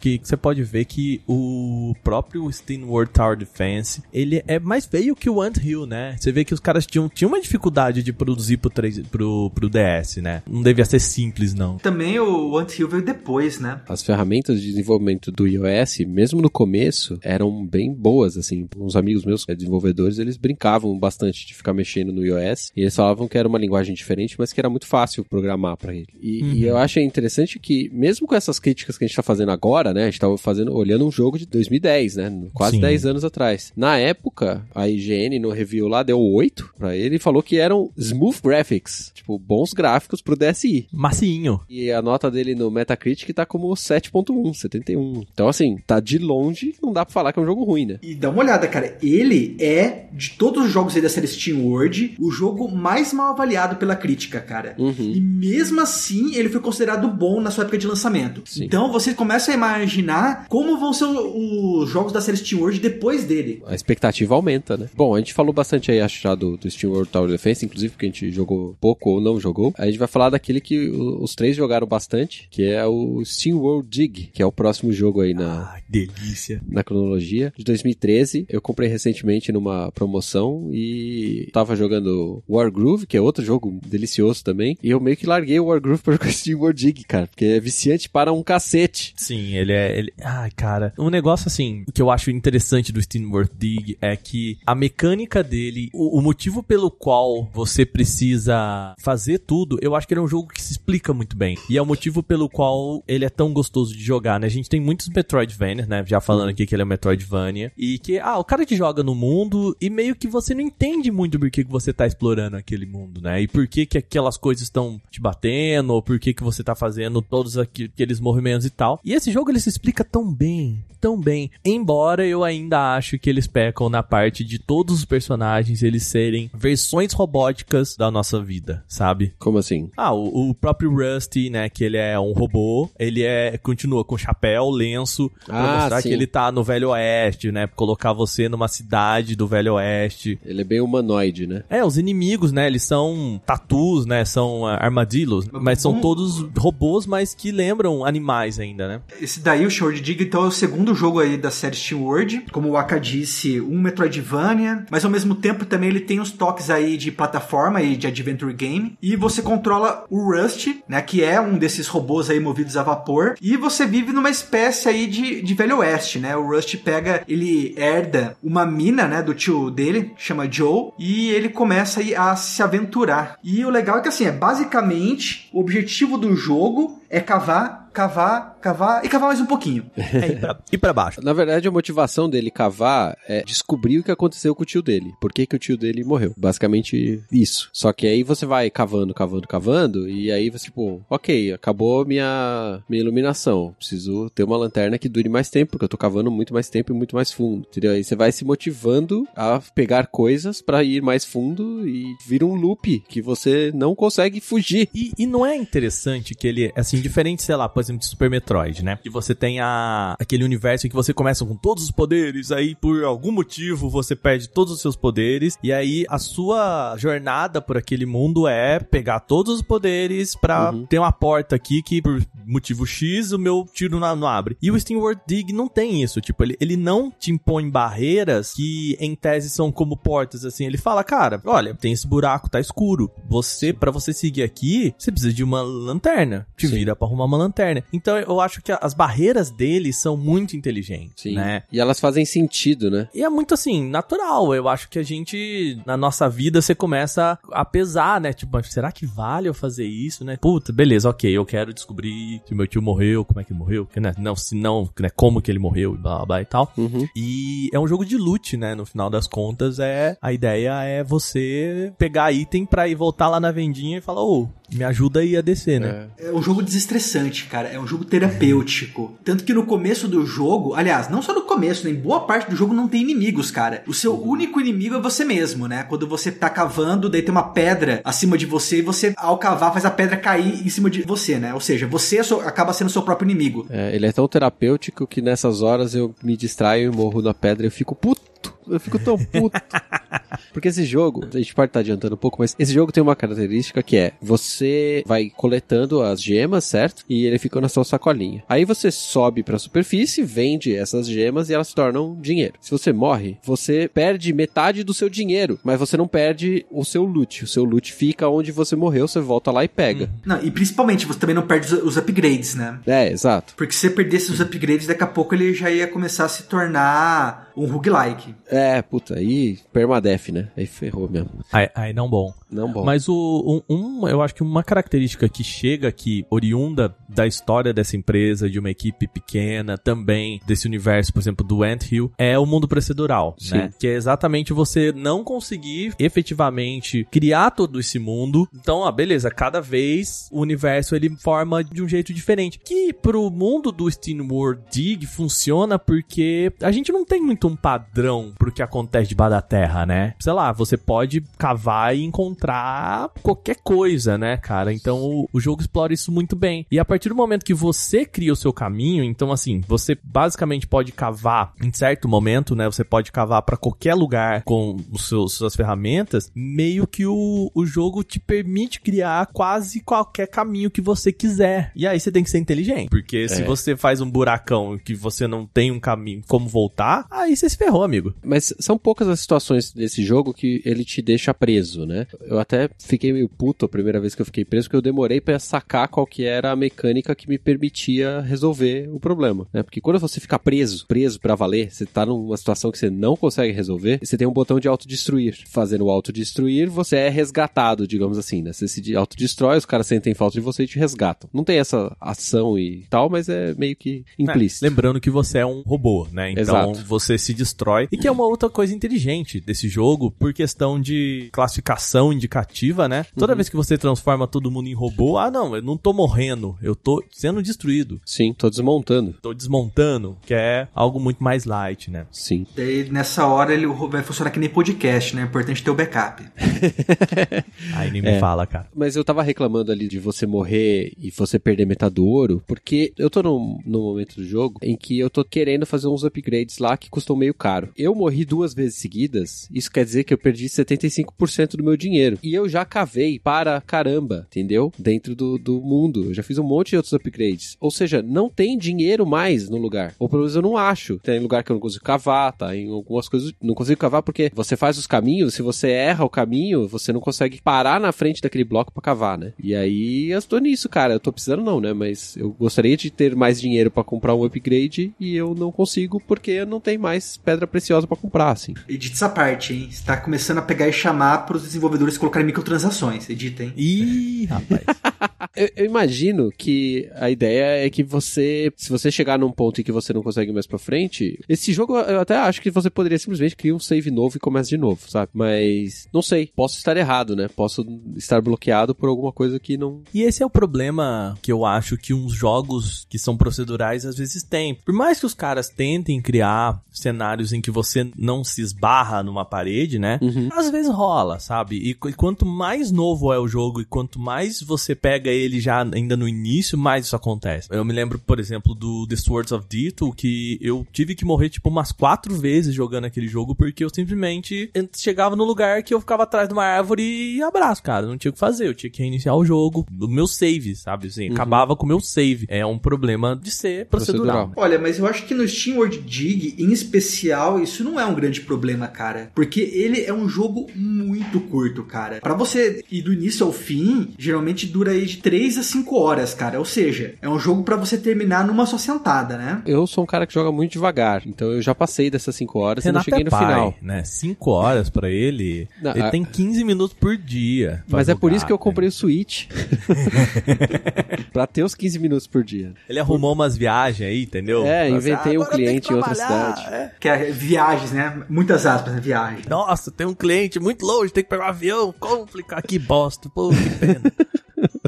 que você pode ver que que o próprio SteamWorld Tower Defense, ele é mais feio que o Ant Hill, né? Você vê que os caras tinham, tinham uma dificuldade de produzir pro, 3, pro, pro DS, né? Não devia ser simples, não. Também o Ant Hill veio depois, né? As ferramentas de desenvolvimento do iOS, mesmo no começo, eram bem boas, assim. Uns amigos meus, é, desenvolvedores, eles brincavam bastante de ficar mexendo no iOS. E eles falavam que era uma linguagem diferente, mas que era muito fácil programar para ele. E, uhum. e, eu acho interessante que, mesmo com essas críticas que a gente tá fazendo agora, né? A gente tava fazendo, olhando um jogo de 2010, né? Quase Sim. 10 anos atrás. Na época, a IGN no review lá deu 8 pra ele e falou que eram smooth graphics. Tipo, bons gráficos pro DSI. Massinho. E a nota dele no Metacritic tá como 7.1, 71. Então, assim, tá de longe, não dá pra falar que é um jogo ruim, né? E dá uma olhada, cara. Ele é, de todos os jogos aí da série Steam World, o jogo mais mal avaliado pela crítica, cara. Uhum. E mesmo assim, ele foi considerado bom na sua época de lançamento. Sim. Então, você começa a imaginar como vão ser os jogos da série Steam World depois dele. A expectativa aumenta, né? Bom, a gente falou bastante aí, acho, já do, do Steam World Tower Defense, inclusive porque a gente jogou pouco ou não jogou. A gente vai falar daquele que os três jogaram bastante, que é o Steam World Dig, que é o próximo jogo aí na... Ah, delícia. Na cronologia. De 2013, eu comprei recentemente numa promoção e tava jogando Wargroove, que é outro jogo delicioso também, e eu meio que larguei o Wargroove pra jogar Steam World Dig, cara, porque é viciante para um cacete. Sim, ele é... Ele... Ai, cara, um negócio assim, que eu acho interessante do Steam World Dig é que a mecânica dele, o, o motivo pelo qual você precisa fazer tudo, eu acho que ele é um jogo que se explica muito bem. E é o motivo pelo qual ele é tão gostoso de jogar, né? A gente tem muitos Metroidvania, né? Já falando aqui que ele é um Metroidvania. E que, ah, o cara que joga no mundo e meio que você não entende muito por que, que você tá explorando aquele mundo, né? E por que que aquelas coisas estão te batendo, ou por que que você tá fazendo todos aqueles movimentos e tal. E esse jogo ele se explica tão bem, tão bem. Embora eu ainda acho que eles pecam na parte de todos os personagens eles serem versões robóticas da nossa vida, sabe? Como assim? Ah, o, o próprio Rusty, né, que ele é um robô, ele é continua com chapéu, lenço, pra ah, mostrar sim. que ele tá no Velho Oeste, né, colocar você numa cidade do Velho Oeste. Ele é bem humanoide, né? É, os inimigos, né, eles são tatus, né, são uh, armadilhos, mas são todos robôs, mas que lembram animais ainda, né? Esse daí, o Short Dig, então é o segundo jogo aí da série Steam World. Como o Aka disse, um Metroidvania, mas ao mesmo tempo também ele tem os toques aí de plataforma e de adventure game. E você controla o Rust, né, que é um desses robôs aí movidos a vapor. E você vive numa espécie aí de, de Velho Oeste, né? O Rust pega, ele herda uma mina, né, do tio dele, chama Joe, e ele começa aí a se aventurar. E o legal é que assim, é basicamente o objetivo do jogo é cavar cavar, cavar e cavar mais um pouquinho. É, e para baixo. Na verdade, a motivação dele cavar é descobrir o que aconteceu com o tio dele. Por que, que o tio dele morreu. Basicamente isso. Só que aí você vai cavando, cavando, cavando, e aí você, tipo, ok, acabou minha, minha iluminação. Preciso ter uma lanterna que dure mais tempo, porque eu tô cavando muito mais tempo e muito mais fundo. Entendeu? Aí você vai se motivando a pegar coisas para ir mais fundo e vira um loop que você não consegue fugir. E, e não é interessante que ele, assim, diferente, sei lá, por exemplo, de Super Metroid, né? Que você tem a, aquele universo em que você começa com todos os poderes, aí por algum motivo você perde todos os seus poderes, e aí a sua jornada por aquele mundo é pegar todos os poderes pra uhum. ter uma porta aqui que por motivo X o meu tiro não, não abre. E o Steam World Dig não tem isso, tipo, ele, ele não te impõe barreiras que em tese são como portas, assim, ele fala, cara, olha, tem esse buraco, tá escuro, você, para você seguir aqui, você precisa de uma lanterna, te Sim. vira pra arrumar uma lanterna. Então eu acho que as barreiras dele são muito inteligentes, Sim. né? E elas fazem sentido, né? E é muito assim, natural. Eu acho que a gente, na nossa vida, você começa a pesar, né? Tipo, será que vale eu fazer isso, né? Puta, beleza, ok, eu quero descobrir se meu tio morreu, como é que morreu, né? Não, se não, né? Como que ele morreu, blá blá, blá e tal. Uhum. E é um jogo de loot, né? No final das contas, é a ideia é você pegar item pra ir voltar lá na vendinha e falar, ô, oh, me ajuda aí a descer, né? É. é um jogo desestressante, cara. É um jogo terapêutico. Tanto que no começo do jogo, aliás, não só no começo, né? Em boa parte do jogo não tem inimigos, cara. O seu único inimigo é você mesmo, né? Quando você tá cavando, daí tem uma pedra acima de você e você, ao cavar, faz a pedra cair em cima de você, né? Ou seja, você é acaba sendo seu próprio inimigo. É, ele é tão terapêutico que nessas horas eu me distraio e morro na pedra e eu fico puto eu fico tão puto. Porque esse jogo, a gente pode estar adiantando um pouco, mas esse jogo tem uma característica que é: você vai coletando as gemas, certo? E ele fica na sua sacolinha. Aí você sobe pra superfície, vende essas gemas e elas se tornam dinheiro. Se você morre, você perde metade do seu dinheiro, mas você não perde o seu loot. O seu loot fica onde você morreu, você volta lá e pega. Não, e principalmente você também não perde os, os upgrades, né? É, exato. Porque se você perdesse os upgrades, daqui a pouco ele já ia começar a se tornar um roguelike. É, puta, aí permadeath, né? Aí ferrou mesmo. Aí, aí não bom. Não bom. Mas o, um, um- eu acho que uma característica que chega aqui, oriunda da história dessa empresa, de uma equipe pequena, também desse universo, por exemplo, do Ant Hill, é o mundo procedural, Sim. né? Que é exatamente você não conseguir efetivamente criar todo esse mundo. Então, ah, beleza, cada vez o universo ele forma de um jeito diferente. Que pro mundo do SteamWorld Dig funciona porque a gente não tem muito um padrão pro que acontece debaixo da terra, né? Sei lá, você pode cavar e encontrar qualquer coisa, né, cara? Então o, o jogo explora isso muito bem. E a partir do momento que você cria o seu caminho, então assim, você basicamente pode cavar em certo momento, né? Você pode cavar pra qualquer lugar com os seus, suas ferramentas, meio que o, o jogo te permite criar quase qualquer caminho que você quiser. E aí você tem que ser inteligente, porque se É. você faz um buracão que você não tem um caminho como voltar, aí você se ferrou, amigo. Mas são poucas as situações desse jogo que ele te deixa preso, né? Eu até fiquei meio puto a primeira vez que eu fiquei preso, porque eu demorei pra sacar qual que era a mecânica que me permitia resolver o problema, né? Porque quando você fica preso, preso pra valer, você tá numa situação que você não consegue resolver, você tem um botão de autodestruir. Fazendo o autodestruir, você é resgatado, digamos assim, né? Você se autodestrói, os caras sentem falta de você e te resgatam. Não tem essa ação e tal, mas é meio que implícito. É, lembrando que você é um robô, né? Então Exato. você se destrói. E que é uma outra coisa inteligente desse jogo, por questão de classificação indicativa, né? Toda Uhum. vez que você transforma todo mundo em robô, ah, não, eu não tô morrendo, eu tô sendo destruído. Sim, tô desmontando. Tô desmontando, que é algo muito mais light, né? Sim. Daí nessa hora ele vai funcionar que nem podcast, né? É importante ter o backup. Aí nem É. me fala, cara. Mas eu tava reclamando ali de você morrer e você perder metade do ouro, porque eu tô num, num momento do jogo em que eu tô querendo fazer uns upgrades lá que custam meio caro. Eu morri duas vezes seguidas, isso quer dizer que eu perdi 75% do meu dinheiro. E eu já cavei para caramba, entendeu? Dentro do, do mundo. Eu já fiz um monte de outros upgrades. Ou seja, não tem dinheiro mais no lugar. Ou pelo menos eu não acho. Tem lugar que eu não consigo cavar, tá? Em algumas coisas não consigo cavar porque você faz os caminhos, se você erra o caminho, você não consegue parar na frente daquele bloco pra cavar, né? E aí eu tô nisso, cara. Eu tô precisando não, né? Mas eu gostaria de ter mais dinheiro pra comprar um upgrade e eu não consigo porque eu não tenho mais pedra preciosa pra comprar, assim. Edita essa parte, hein? Você tá começando a pegar e chamar pros desenvolvedores colocarem microtransações. Edita, hein? Ih, rapaz. Eu, eu imagino que a ideia é que você, se você chegar num ponto em que você não consegue ir mais pra frente, esse jogo eu até acho que você poderia simplesmente criar um save novo e começar de novo, sabe? Mas não sei, posso estar errado, né? Posso estar bloqueado por alguma coisa que não. E esse é o problema que eu acho que uns jogos que são procedurais às vezes têm. Por mais que os caras tentem criar cenários em que você não se esbarra numa parede, né? Às vezes rola, sabe? E, e quanto mais novo é o jogo e quanto mais você pega ele já ainda no início, mais isso acontece. Eu me lembro, por exemplo, do The Swords of Ditto, que eu tive que morrer tipo umas quatro vezes jogando aquele jogo porque eu simplesmente chegava no lugar que eu ficava atrás de uma árvore e abraço, cara. Não tinha o que fazer, eu tinha que reiniciar o jogo, do meu save, sabe? Assim, acabava com o meu save. É um problema de ser procedural. Procedural. Olha, mas eu acho que no Steam World Dig, em especial, isso não é um grande problema, cara. Porque ele é um jogo muito curto, cara. Pra você ir do início ao fim, geralmente dura aí de 3 a 5 horas, cara. Ou seja, é um jogo pra você terminar numa só sentada, né? Eu sou um cara que joga muito devagar, então eu já passei dessas 5 horas e não Renato cheguei é no pai, final. né? 5 horas pra ele. Não, ele a- tem 15 minutos por dia. Mas é por jogar, isso que eu né? comprei o Switch. pra ter os 15 minutos por dia. Ele arrumou umas viagens aí, entendeu? É, inventei um "Agora eu tenho cliente em outra trabalhar", cidade. é. Que é viagens, né? Muitas aspas, né? Viagem. Nossa, tem um cliente muito longe, tem que pegar um avião. Como ficar que bosta? Pô, que pena.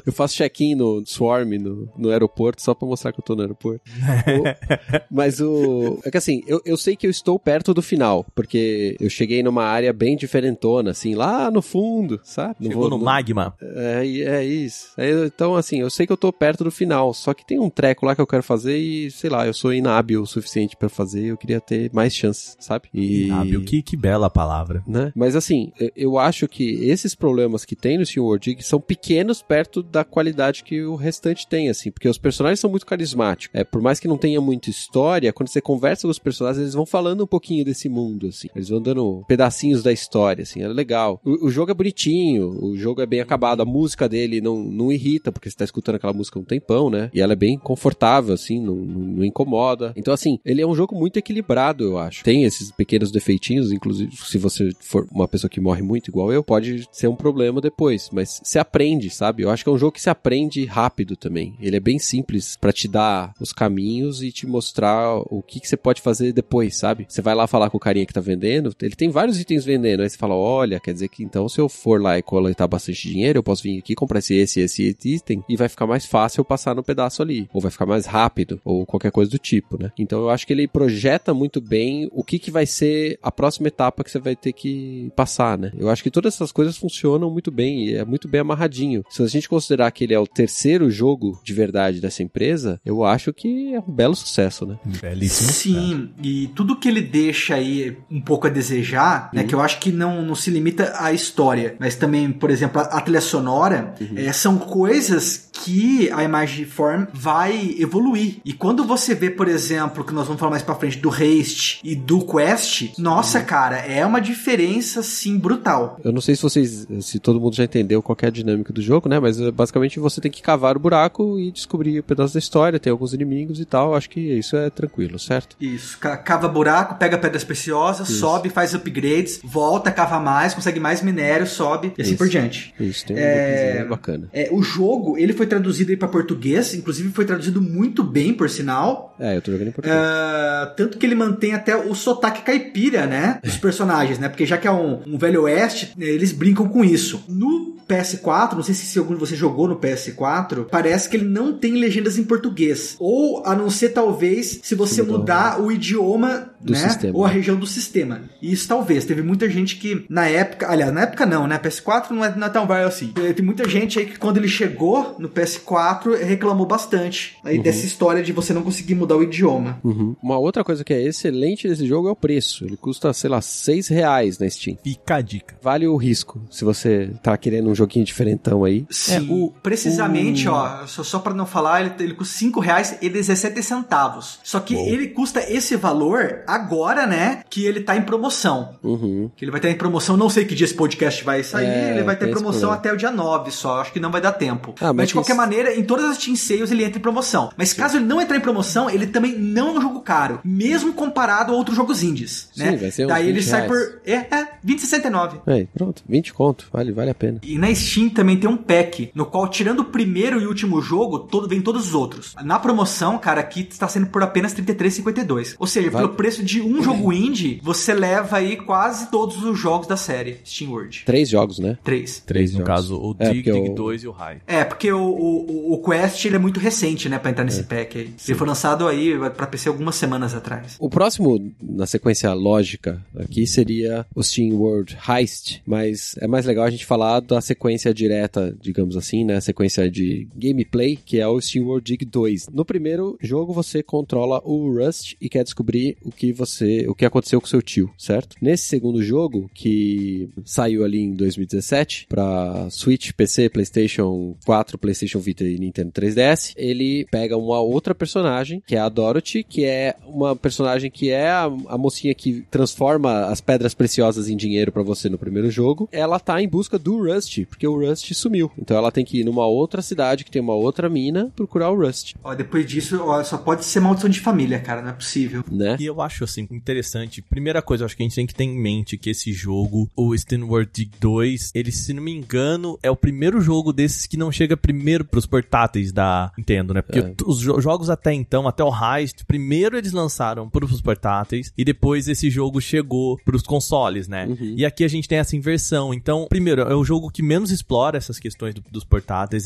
eu faço check-in no Swarm, no, no aeroporto, só pra mostrar que eu tô no aeroporto. O- mas o. É que assim, eu, eu sei que eu estou perto do final, porque eu cheguei numa área bem diferentona, assim, lá no fundo, sabe? Não Chegou vou- no não- magma. É, é isso. Eu- então, assim, eu sei que eu tô perto do final, só que tem um treco lá que eu quero fazer e, sei lá, eu sou inábil o suficiente pra fazer, eu queria ter mais chances, sabe? E... Inábil, que, que bela palavra. Né? Mas assim, eu- acho que esses problemas que tem no Steam World Dig são pequenos perto da qualidade que o restante tem, assim, porque os personagens são muito carismáticos. É, por mais que não tenha muita história, quando você conversa com os personagens, eles vão falando um pouquinho desse mundo, assim. Eles vão dando pedacinhos da história, assim, é legal. O, o jogo é bonitinho, o jogo é bem acabado, a música dele não, não irrita, porque você tá escutando aquela música um tempão, né? E ela é bem confortável, assim, não, não, não incomoda. Então, assim, ele é um jogo muito equilibrado, eu acho. Tem esses pequenos defeitinhos, inclusive, se você for uma pessoa que morre muito igual eu, pode ser um problema depois, mas se aprende, sabe? Eu acho que é um jogo que se aprende rápido também. Ele é bem simples pra te dar os caminhos e te mostrar o que, que você pode fazer depois, sabe? Você vai lá falar com o carinha que tá vendendo, ele tem vários itens vendendo, aí você fala, olha, quer dizer que então se eu for lá e coletar bastante dinheiro, eu posso vir aqui comprar esse, esse, esse item e vai ficar mais fácil eu passar no pedaço ali, ou vai ficar mais rápido, ou qualquer coisa do tipo, né? Então eu acho que ele projeta muito bem o que que vai ser a próxima etapa que você vai ter que passar, né? Eu acho que todas essas coisas funcionam muito bem e é muito bem amarradinho. Se a gente considerar que ele é o terceiro jogo de verdade dessa empresa, eu acho que é um belo sucesso, né? Belíssimo. Sim, e tudo que ele deixa aí um pouco a desejar, né? Que eu acho que não, não se limita à história, mas também, por exemplo, a, a trilha sonora, eh, são coisas que a Image Form vai evoluir. E quando você vê, por exemplo, que nós vamos falar mais pra frente do Haste e do Quest, nossa, cara, é uma diferença, assim, brutal. Eu não sei se vocês, se todo mundo já entendeu qual que é a dinâmica do jogo, né? Mas eh, basicamente você tem que cavar o buraco e descobrir o pedaço da história, tem alguns inimigos e tal. Acho que isso é tranquilo, certo? Isso, ca- cava buraco, pega pedras preciosas, sobe, faz upgrades, volta, cava mais, consegue mais minério, sobe e assim Isso. por diante. Isso, tem um É- bacana. É, o jogo, ele foi traduzido aí para português, inclusive foi traduzido muito bem, por sinal. É, eu tô jogando em português. Ah, tanto que ele mantém até o sotaque caipira, né? Dos personagens, né? Porque já que é um, um velho oeste, né, eles brincam com isso. No PS4, não sei se, se algum de vocês jogou no PS4, parece que ele não tem legendas em português. Ou, a não ser talvez, se você mudar o idioma, Do né? sistema. Ou a região do sistema. Isso talvez. Teve muita gente que, na época, aliás, na época não, né? PS4 não é, não é tão velho assim. Eh, Tem muita gente aí que quando ele chegou no PS4 reclamou bastante aí dessa história de você não conseguir mudar o idioma. Uhum. Uma outra coisa que é excelente desse jogo é o preço. Ele custa, sei lá, 6 reais na Steam. Fica a dica. Vale o risco, se você tá querendo um joguinho diferentão aí. Sim, o- precisamente, o- ó, só, só para não falar, ele, ele custa 5 reais e 17 centavos. Só que ele custa esse valor agora, né, que ele tá em promoção. Uhum. Que ele vai estar em promoção, não sei que dia esse podcast vai sair, É, ele vai ter promoção até o dia 9 só, acho que não vai dar tempo. Ah, mas, mas de qualquer isso- maneira, em todas as Team Sales ele entra em promoção. Mas caso ele não entrar em promoção, ele também não é um jogo caro, mesmo comparado a outros jogos indies, Sim, né? vai ser Daí ele 20 sai reais. por, é, é, 20,69. Aí, pronto, 20 conto, vale, vale a pena. E na Steam também tem um pack, no qual, tirando o primeiro e último jogo, todo, vem todos os outros. Na promoção, cara, aqui está sendo por apenas R$ 33,52. Ou seja, Vale. pelo preço de um jogo indie, você leva aí quase todos os jogos da série Steam World. Três jogos, né? Três. Três, no jogos. caso, o É, Dig, Dig o- 2 e o High. É, porque o, o, o Quest ele é muito recente, né, pra entrar É. nesse pack aí. Ele foi lançado aí pra PC algumas semanas atrás. O próximo, na sequência lógica aqui, seria o Steam World Heist, mas é mais legal a gente falar da sequência direta, digamos assim, né? A sequência de gameplay, que é o Steam World Dig 2. No primeiro jogo, você controla o Rust e quer descobrir o que você, o que aconteceu com seu tio, certo? Nesse segundo jogo, que saiu ali em 2017 para Switch, PC, PlayStation 4, PlayStation Vita e Nintendo 3DS, ele pega uma outra personagem, que é a Dorothy, que é uma personagem que é a, a mocinha que transforma as pedras preciosas em dinheiro pra você no primeiro jogo. Ela tá em busca do Rust, porque o Rust sumiu. Então ela tem que ir numa outra cidade que tem uma outra mina procurar o Rust, Ó, depois disso, ó, só pode ser maldição de família, cara, não é possível. né? E eu acho, assim, interessante. Primeira coisa, eu acho que a gente tem que ter em mente que esse jogo, o Steamworld Dig 2, ele, se não me engano, é o primeiro jogo desses que não chega primeiro pros portáteis da Nintendo, né? Porque É. os jo- jogos até então, até o Heist, primeiro eles lançaram pros portáteis e depois esse jogo chegou pros consoles, né? Uhum. E aqui a gente tem essa inversão. Então, primeiro, é o jogo que menos menos explora essas questões do, dos portáteis.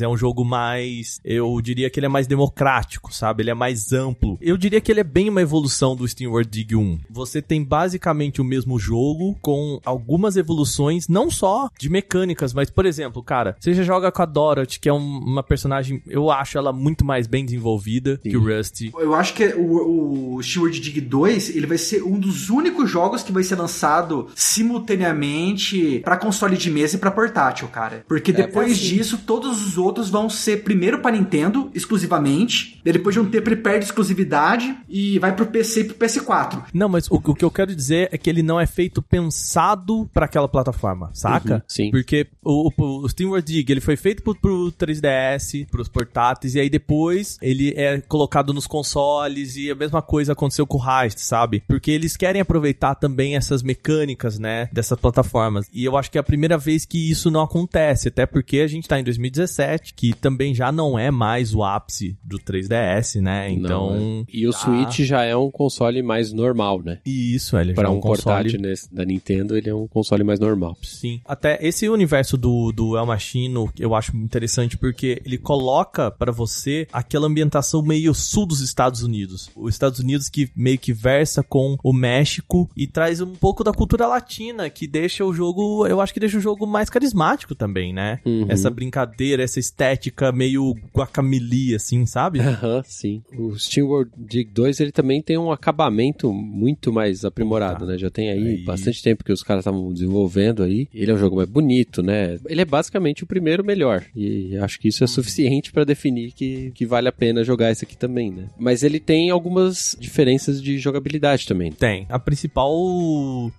É um jogo mais. Eu diria que ele é mais democrático, sabe? Ele é mais amplo. Eu diria que ele é bem uma evolução do Steam World Dig 1. Você tem basicamente o mesmo jogo com algumas evoluções, não só de mecânicas, mas, por exemplo, cara, você já joga com a Dorothy, que é um, uma personagem, eu acho ela muito mais bem desenvolvida Sim. que o Rusty. Eu acho que o, o Steward Dig 2, ele vai ser um dos únicos jogos que vai ser lançado simultaneamente para console de mesa e para portátil, cara. Porque é, depois é disso, todos os outros vão ser primeiro para Nintendo, exclusivamente. Depois de um tempo ele perde exclusividade e vai pro PC e pro PS4. Não, mas o, o que eu quero dizer é que ele não é feito pensado para aquela plataforma, saca? Uhum, sim. Porque o, o, o SteamWorld Dig, ele foi feito pro, pro 3DS, pros portáteis, e aí depois ele é colocado nos consoles e a mesma coisa aconteceu com o Heist, sabe? Porque eles querem aproveitar também essas mecânicas, né, dessas plataformas. E eu acho que é a primeira vez que isso não acontece, até porque a gente tá em 2017, que também já não é mais o ápice do 3DS, né? Então. Não, é. E o Switch já é um console mais normal, né? E isso, ele Para é um, um portátil nesse, da Nintendo, ele é um console mais normal. Sim. Até esse universo do, do El Machino, eu acho interessante porque ele coloca para você aquela ambientação meio sul dos Estados Unidos. Os Estados Unidos que meio que versa com o México e traz um pouco da cultura latina, que deixa o jogo, eu acho que deixa o jogo mais carismático também, né? Uhum. Essa brincadeira, essa estética meio guacamole, assim, sabe? Aham, uhum, sim. O Steam World Dig 2, ele também tem um acabamento muito mais aprimorado, né? Já tem aí, aí, bastante tempo que os caras estavam desenvolvendo aí. Ele é um jogo mais bonito, né? Ele é basicamente o primeiro melhor. E acho que isso é suficiente para definir que, que vale a pena jogar esse aqui também, né? Mas ele tem algumas diferenças de jogabilidade também. Tem. A principal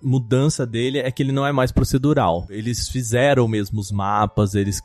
mudança dele é que ele não é mais procedural. Eles fizeram mesmo os mapas, eles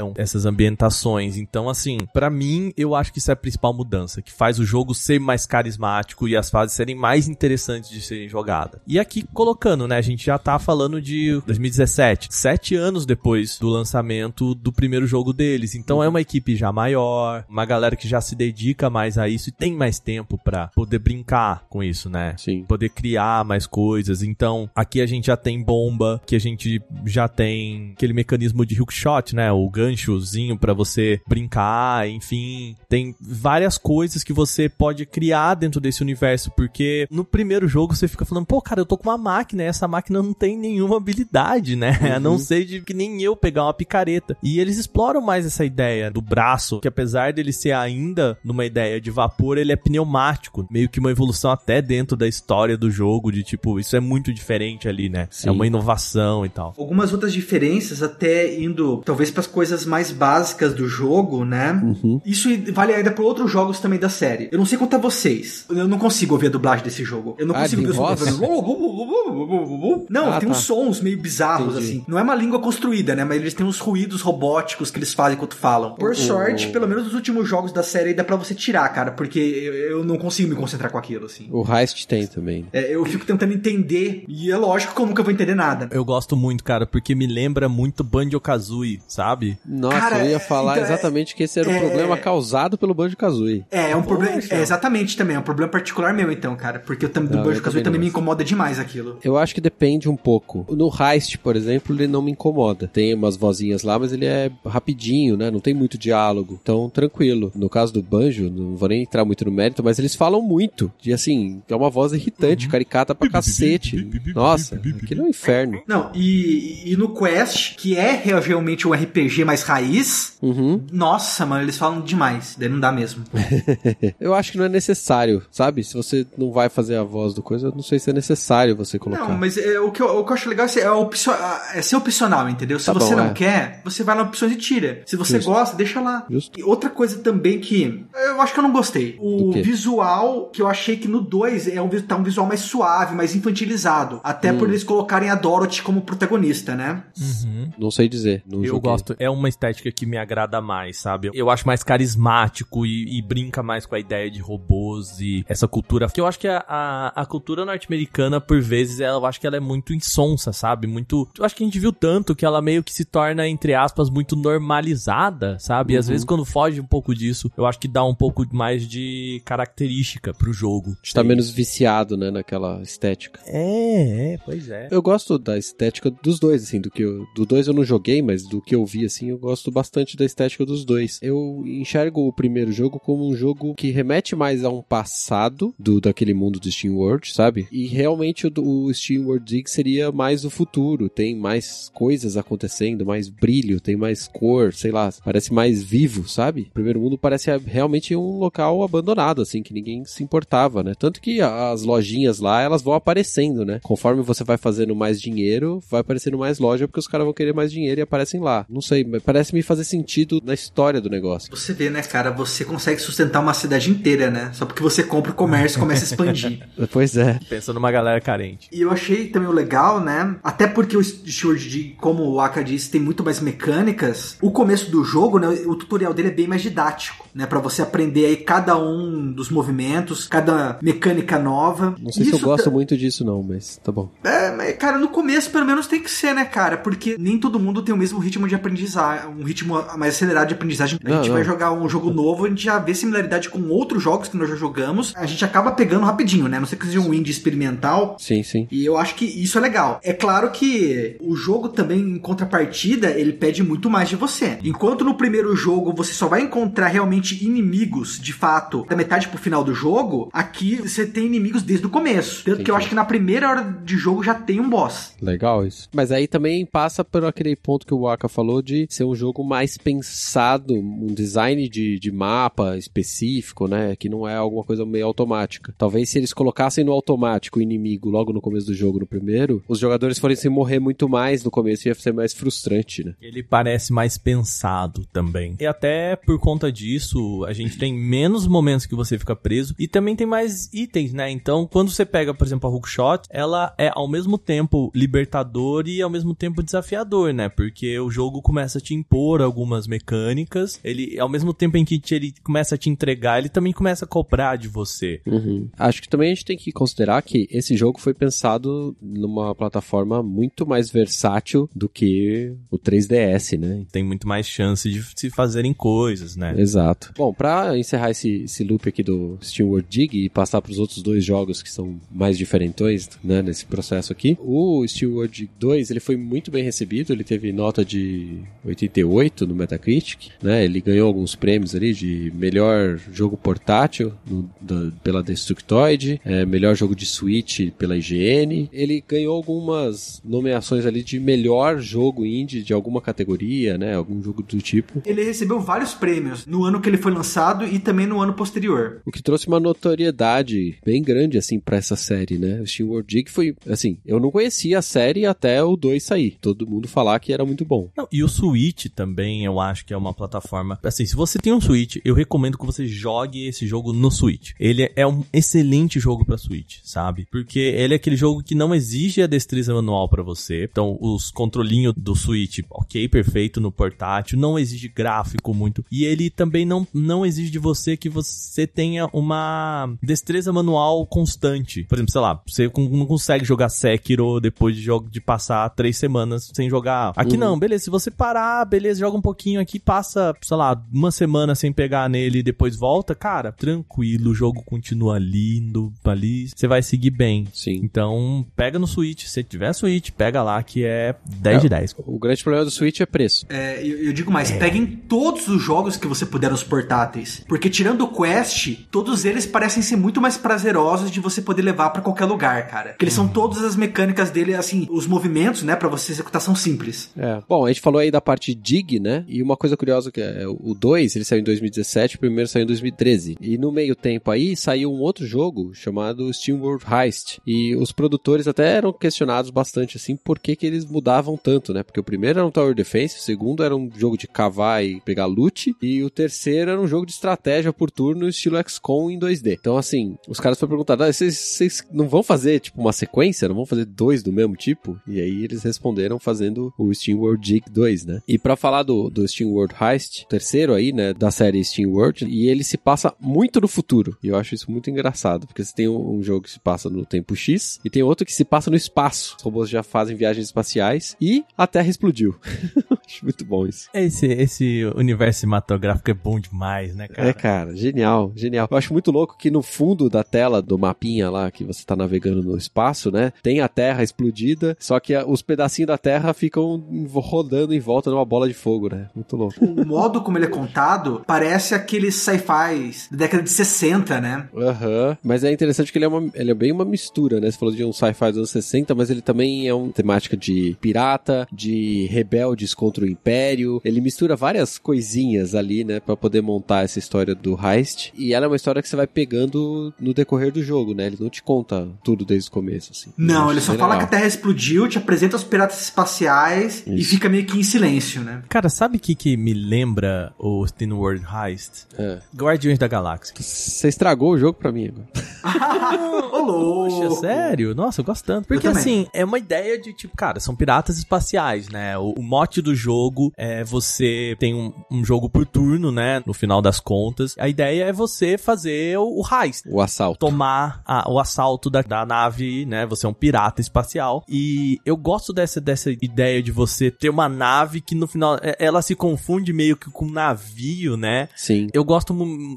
criaram essas ambientações. Então, assim, para mim, eu acho que isso é a principal mudança, que faz o jogo ser mais carismático e as fases serem mais interessantes de serem jogadas. E aqui colocando, né, a gente já tá falando de 2017, sete anos depois do lançamento do primeiro jogo deles. Então é uma equipe já maior, uma galera que já se dedica mais a isso e tem mais tempo para poder brincar com isso, né? Sim. Poder criar mais coisas. Então, aqui a gente já tem bomba, que a gente já tem aquele mecanismo de hookshot, né? O ganchozinho para você brincar, enfim, tem várias coisas que você pode criar dentro desse universo, porque no primeiro jogo você fica falando, pô, cara, eu tô com uma máquina e essa máquina não tem nenhuma habilidade, né? Uhum. A não ser de que nem eu pegar uma picareta. E eles exploram mais essa ideia do braço, que apesar dele ser ainda numa ideia de vapor, ele é pneumático, meio que uma evolução até dentro da história do jogo, de tipo, isso é muito diferente ali, né? Sim. É uma inovação e tal. Algumas outras diferenças, até indo talvez para as coisas mais básicas do jogo, né? Uhum. Isso vale ainda para outros jogos também da série. Eu não sei quanto a vocês. Eu não consigo ouvir a dublagem desse jogo. Eu não ah, consigo ouvir os Não, ah, tem tá. uns sons meio bizarros, Entendi. assim. Não é uma língua construída, né? Mas eles têm uns ruídos robóticos que eles fazem enquanto falam. Por sorte, pelo menos nos últimos jogos da série dá pra você tirar, cara, porque eu não consigo me concentrar com aquilo, assim. O Heist tem também. É, eu fico tentando entender, e é lógico que eu nunca vou entender nada. Eu gosto muito, cara, porque me lembra muito Banjo-Kazooie, sabe? Nossa, cara, eu ia falar então, é, exatamente que esse era o é, problema causado pelo Banjo-Kazooie. É, é um problema, é, exatamente também, é um problema particular meu então, cara, porque eu, do Banjo-Kazooie também me incomoda demais aquilo. Eu acho que depende um pouco. No Heist, por exemplo, ele não me incomoda. Tem umas vozinhas lá, mas ele é rapidinho, né? Não tem muito diálogo. Então, tranquilo. No caso do Banjo, não vou nem entrar muito no mérito, mas eles falam muito. De assim, é uma voz irritante, uhum. caricata pra cacete. Nossa, aquilo é um inferno. Não, e, e no Quest, que é realmente um RPG mais raiz, uhum. nossa, mano, eles falam demais. Daí não dá mesmo. eu acho que não é necessário, sabe? Se você não vai fazer a voz do coisa, eu não sei se é necessário você colocar. Não, mas é, o, que eu, o que eu acho legal é ser, é, opcio, é ser opcional, entendeu? Se tá você bom, não é. quer, você vai na opções e tira. Se você Justo. gosta, deixa lá. Justo. E outra coisa também que eu acho que eu não gostei. O visual que eu achei que no 2 é um, tá um visual mais suave, mais infantilizado. Até hum. por eles colocarem a Dorothy como protagonista, né? Uhum. Não sei dizer. Não eu joguei. gosto. É uma estética que me agrada mais, sabe? Eu acho mais carismático e, e, brinca mais com a ideia de robôs e essa cultura. Porque eu acho que a, a, a cultura norte-americana, por vezes, ela, eu acho que ela é muito insonsa, sabe? Muito. Eu acho que a gente viu tanto que ela meio que se torna, entre aspas, muito normalizada, sabe? E às uhum. vezes, quando foge um pouco disso, eu acho que dá um pouco mais de característica pro jogo. Está menos viciado, né, naquela estética. É, é, pois é. Eu gosto da estética dos dois, assim, do que eu, do dois eu não joguei, mas do que eu vi, assim, eu gosto bastante da estética dos dois. Eu enxergo o primeiro jogo como um jogo que remete mais a um passado do daquele mundo do Steam World, sabe? E realmente o, o Steam World Dig seria mais o futuro. Tem mais coisas acontecendo, mais brilho, tem mais cor, sei lá, parece mais vivo, sabe? O primeiro mundo parece realmente um local abandonado, assim, que ninguém se importava, né? Tanto que as lojinhas lá, elas vão aparecendo, né? Conforme você vai fazendo mais dinheiro, vai aparecendo mais loja, porque os caras vão querer mais dinheiro e aparecem lá. Não sei, parece me fazer sentido na história do negócio. Você vê, né, cara? Você consegue sustentar uma cidade inteira, né? Só porque você compra o comércio e começa a expandir. pois é. Pensa numa galera carente. E eu achei também o legal, né? Até porque o Steward D, como o Aka disse, tem muito mais mecânicas. O começo do jogo, né? O tutorial dele é bem mais didático, né? Para você aprender aí cada um dos movimentos, cada mecânica nova. Não sei Isso se eu gosto tá... muito disso, não, mas tá bom. É, mas, cara, no começo pelo menos tem que ser, né, cara? Porque nem todo mundo tem o mesmo ritmo de aprendizagem, um ritmo mais acelerado de aprendizagem. A não, gente não. vai jogar um jogo novo, a gente já vê similaridade com outros jogos que nós já jogamos, a gente acaba pegando rapidinho, né? Não sei que seja um indie experimental. Sim, sim. E eu acho que isso é legal. É claro que o jogo também, em contrapartida, ele pede muito mais de você. Enquanto no primeiro jogo você só vai encontrar realmente inimigos, de fato, da metade pro final do jogo, aqui você tem inimigos desde o começo. Tanto sim, que eu sim. acho que na primeira hora de jogo já tem um boss. Legal isso. Mas aí também passa por aquele ponto que o Waka falou de ser um jogo mais pensado, um design de, de mapa específico, né? Que não é alguma coisa meio automática. Talvez se eles colocassem no automático o inimigo logo no começo do jogo, no primeiro, os jogadores fossem morrer muito mais no começo ia ser mais frustrante, né? Ele parece mais pensado também. E até por conta disso, a gente tem menos momentos que você fica preso e também tem mais itens, né? Então, quando você pega, por exemplo, a hookshot, ela é ao mesmo tempo libertador e ao mesmo tempo desafiador, né? Porque o jogo começa a te impor algumas mecânicas, ele ao mesmo tempo em que ele começa a te entregar, ele também começa a cobrar de você. Uhum. Acho que também a gente tem que considerar que esse jogo foi pensado numa plataforma muito mais versátil do que o 3DS, né? Tem muito mais chance de se fazerem coisas, né? Exato. Bom, para encerrar esse, esse loop aqui do Steam World Dig e passar para os outros dois jogos que são mais diferentões, né, nesse processo aqui, o Steam World Dig 2, ele foi muito bem recebido, ele teve nota de 88 no Metacritic, né? Ele ganhou alguns prêmios ali de melhor jogo portátil no, da, pela Destructoid, é, melhor jogo de Switch pela IGN. Ele ganhou algumas nomeações ali de melhor jogo indie de alguma categoria, né? Algum jogo do tipo. Ele recebeu vários prêmios no ano que ele foi lançado e também no ano posterior. O que trouxe uma notoriedade bem grande, assim, para essa série, né? O Steam World Dig foi, assim, eu não conhecia a série até o 2 sair. Todo mundo falar que era muito bom. Não, e o Switch também, eu acho que é uma plataforma. Assim, se você tem um Switch, eu recomendo que você jogue esse jogo no Switch. Ele é um excelente jogo para Switch, sabe? Porque ele é aquele jogo que não exige a destreza manual para você. Então, os controlinhos do Switch, ok, perfeito no portátil, não exige gráfico muito. E ele também não, não exige de você que você tenha uma destreza manual constante. Por exemplo, sei lá, você não consegue jogar Sekiro depois de, jogo, de passar três semanas sem jogar. Aqui uhum. não, beleza. Se você parar, beleza, joga um pouquinho aqui, passa, sei lá, uma semana sem pegar nele e depois volta, cara, tranquilo, o jogo continua lindo ali, você vai seguir bem. Sim. Então, pega no Switch, se tiver Switch, pega lá que é 10 é, de 10. O grande problema do Switch é preço. É, eu, eu digo mais, é. peguem todos os jogos que você puder nos portáteis, porque tirando o Quest, todos eles parecem ser muito mais prazerosos de você poder levar para qualquer lugar, cara. Porque eles são uhum. todas as mecânicas dele, assim, os movimentos, né, para você executar são simples. É. Bom, a gente falou aí da parte dig, né? E uma coisa curiosa que é o 2, ele saiu em 2017, o primeiro saiu em 2013. E no meio tempo aí saiu um outro jogo chamado Steam World Heist. E os produtores até eram questionados bastante assim, por que que eles mudavam tanto, né? Porque o primeiro era um Tower Defense, o segundo era um jogo de cavar e pegar loot, e o terceiro era um jogo de estratégia por turno estilo XCOM em 2D. Então assim, os caras foram perguntar, ah, vocês, vocês não vão fazer tipo uma sequência? Não vão fazer dois do mesmo tipo? E aí eles responderam fazendo o Steam World Dig 2, né? E para falar do, do Steam World Heist, terceiro aí, né, da série Steam World, e ele se passa muito no futuro. E eu acho isso muito engraçado, porque você tem um, um jogo que se passa no tempo X e tem outro que se passa no espaço. Os robôs já fazem viagens espaciais e a Terra explodiu. Acho muito bom isso. Esse, esse universo cinematográfico é bom demais, né, cara? É, cara, genial, genial. Eu acho muito louco que no fundo da tela do mapinha lá, que você tá navegando no espaço, né, tem a Terra explodida, só que os pedacinhos da Terra ficam rodando em volta numa bola de fogo, né? Muito louco. O modo como ele é contado parece aqueles sci-fis da década de 60, né? Aham. Mas é interessante que ele é, uma, ele é bem uma mistura, né? Você falou de um sci-fi dos anos 60, mas ele também é uma temática de pirata, de rebeldes contra o Império. Ele mistura várias coisinhas ali, né? Pra poder montar essa história do Heist. E ela é uma história que você vai pegando no decorrer do jogo, né? Ele não te conta tudo desde o começo, assim. Não, ele só fala legal. que a Terra explodiu, te apresenta os piratas espaciais e Isso. fica meio que em silêncio, né? Cara, sabe o que, que me lembra o Steam World Heist? É. Guardiões da Galáxia. Você estragou o jogo pra mim agora. Ô, louco! Poxa, sério? Nossa, eu gosto tanto. Porque assim, é uma ideia de tipo, cara, são piratas espaciais, né? O, o mote do jogo é você tem um, um jogo por turno, né? No final das contas. A ideia é você fazer o, o heist. O assalto. Tomar a- o assalto da, da nave, né? Você é um pirata espacial. E eu gosto dessa, dessa ideia de você ter uma nave que no final é- ela se confunde meio que com um navio, né? Sim. Eu gosto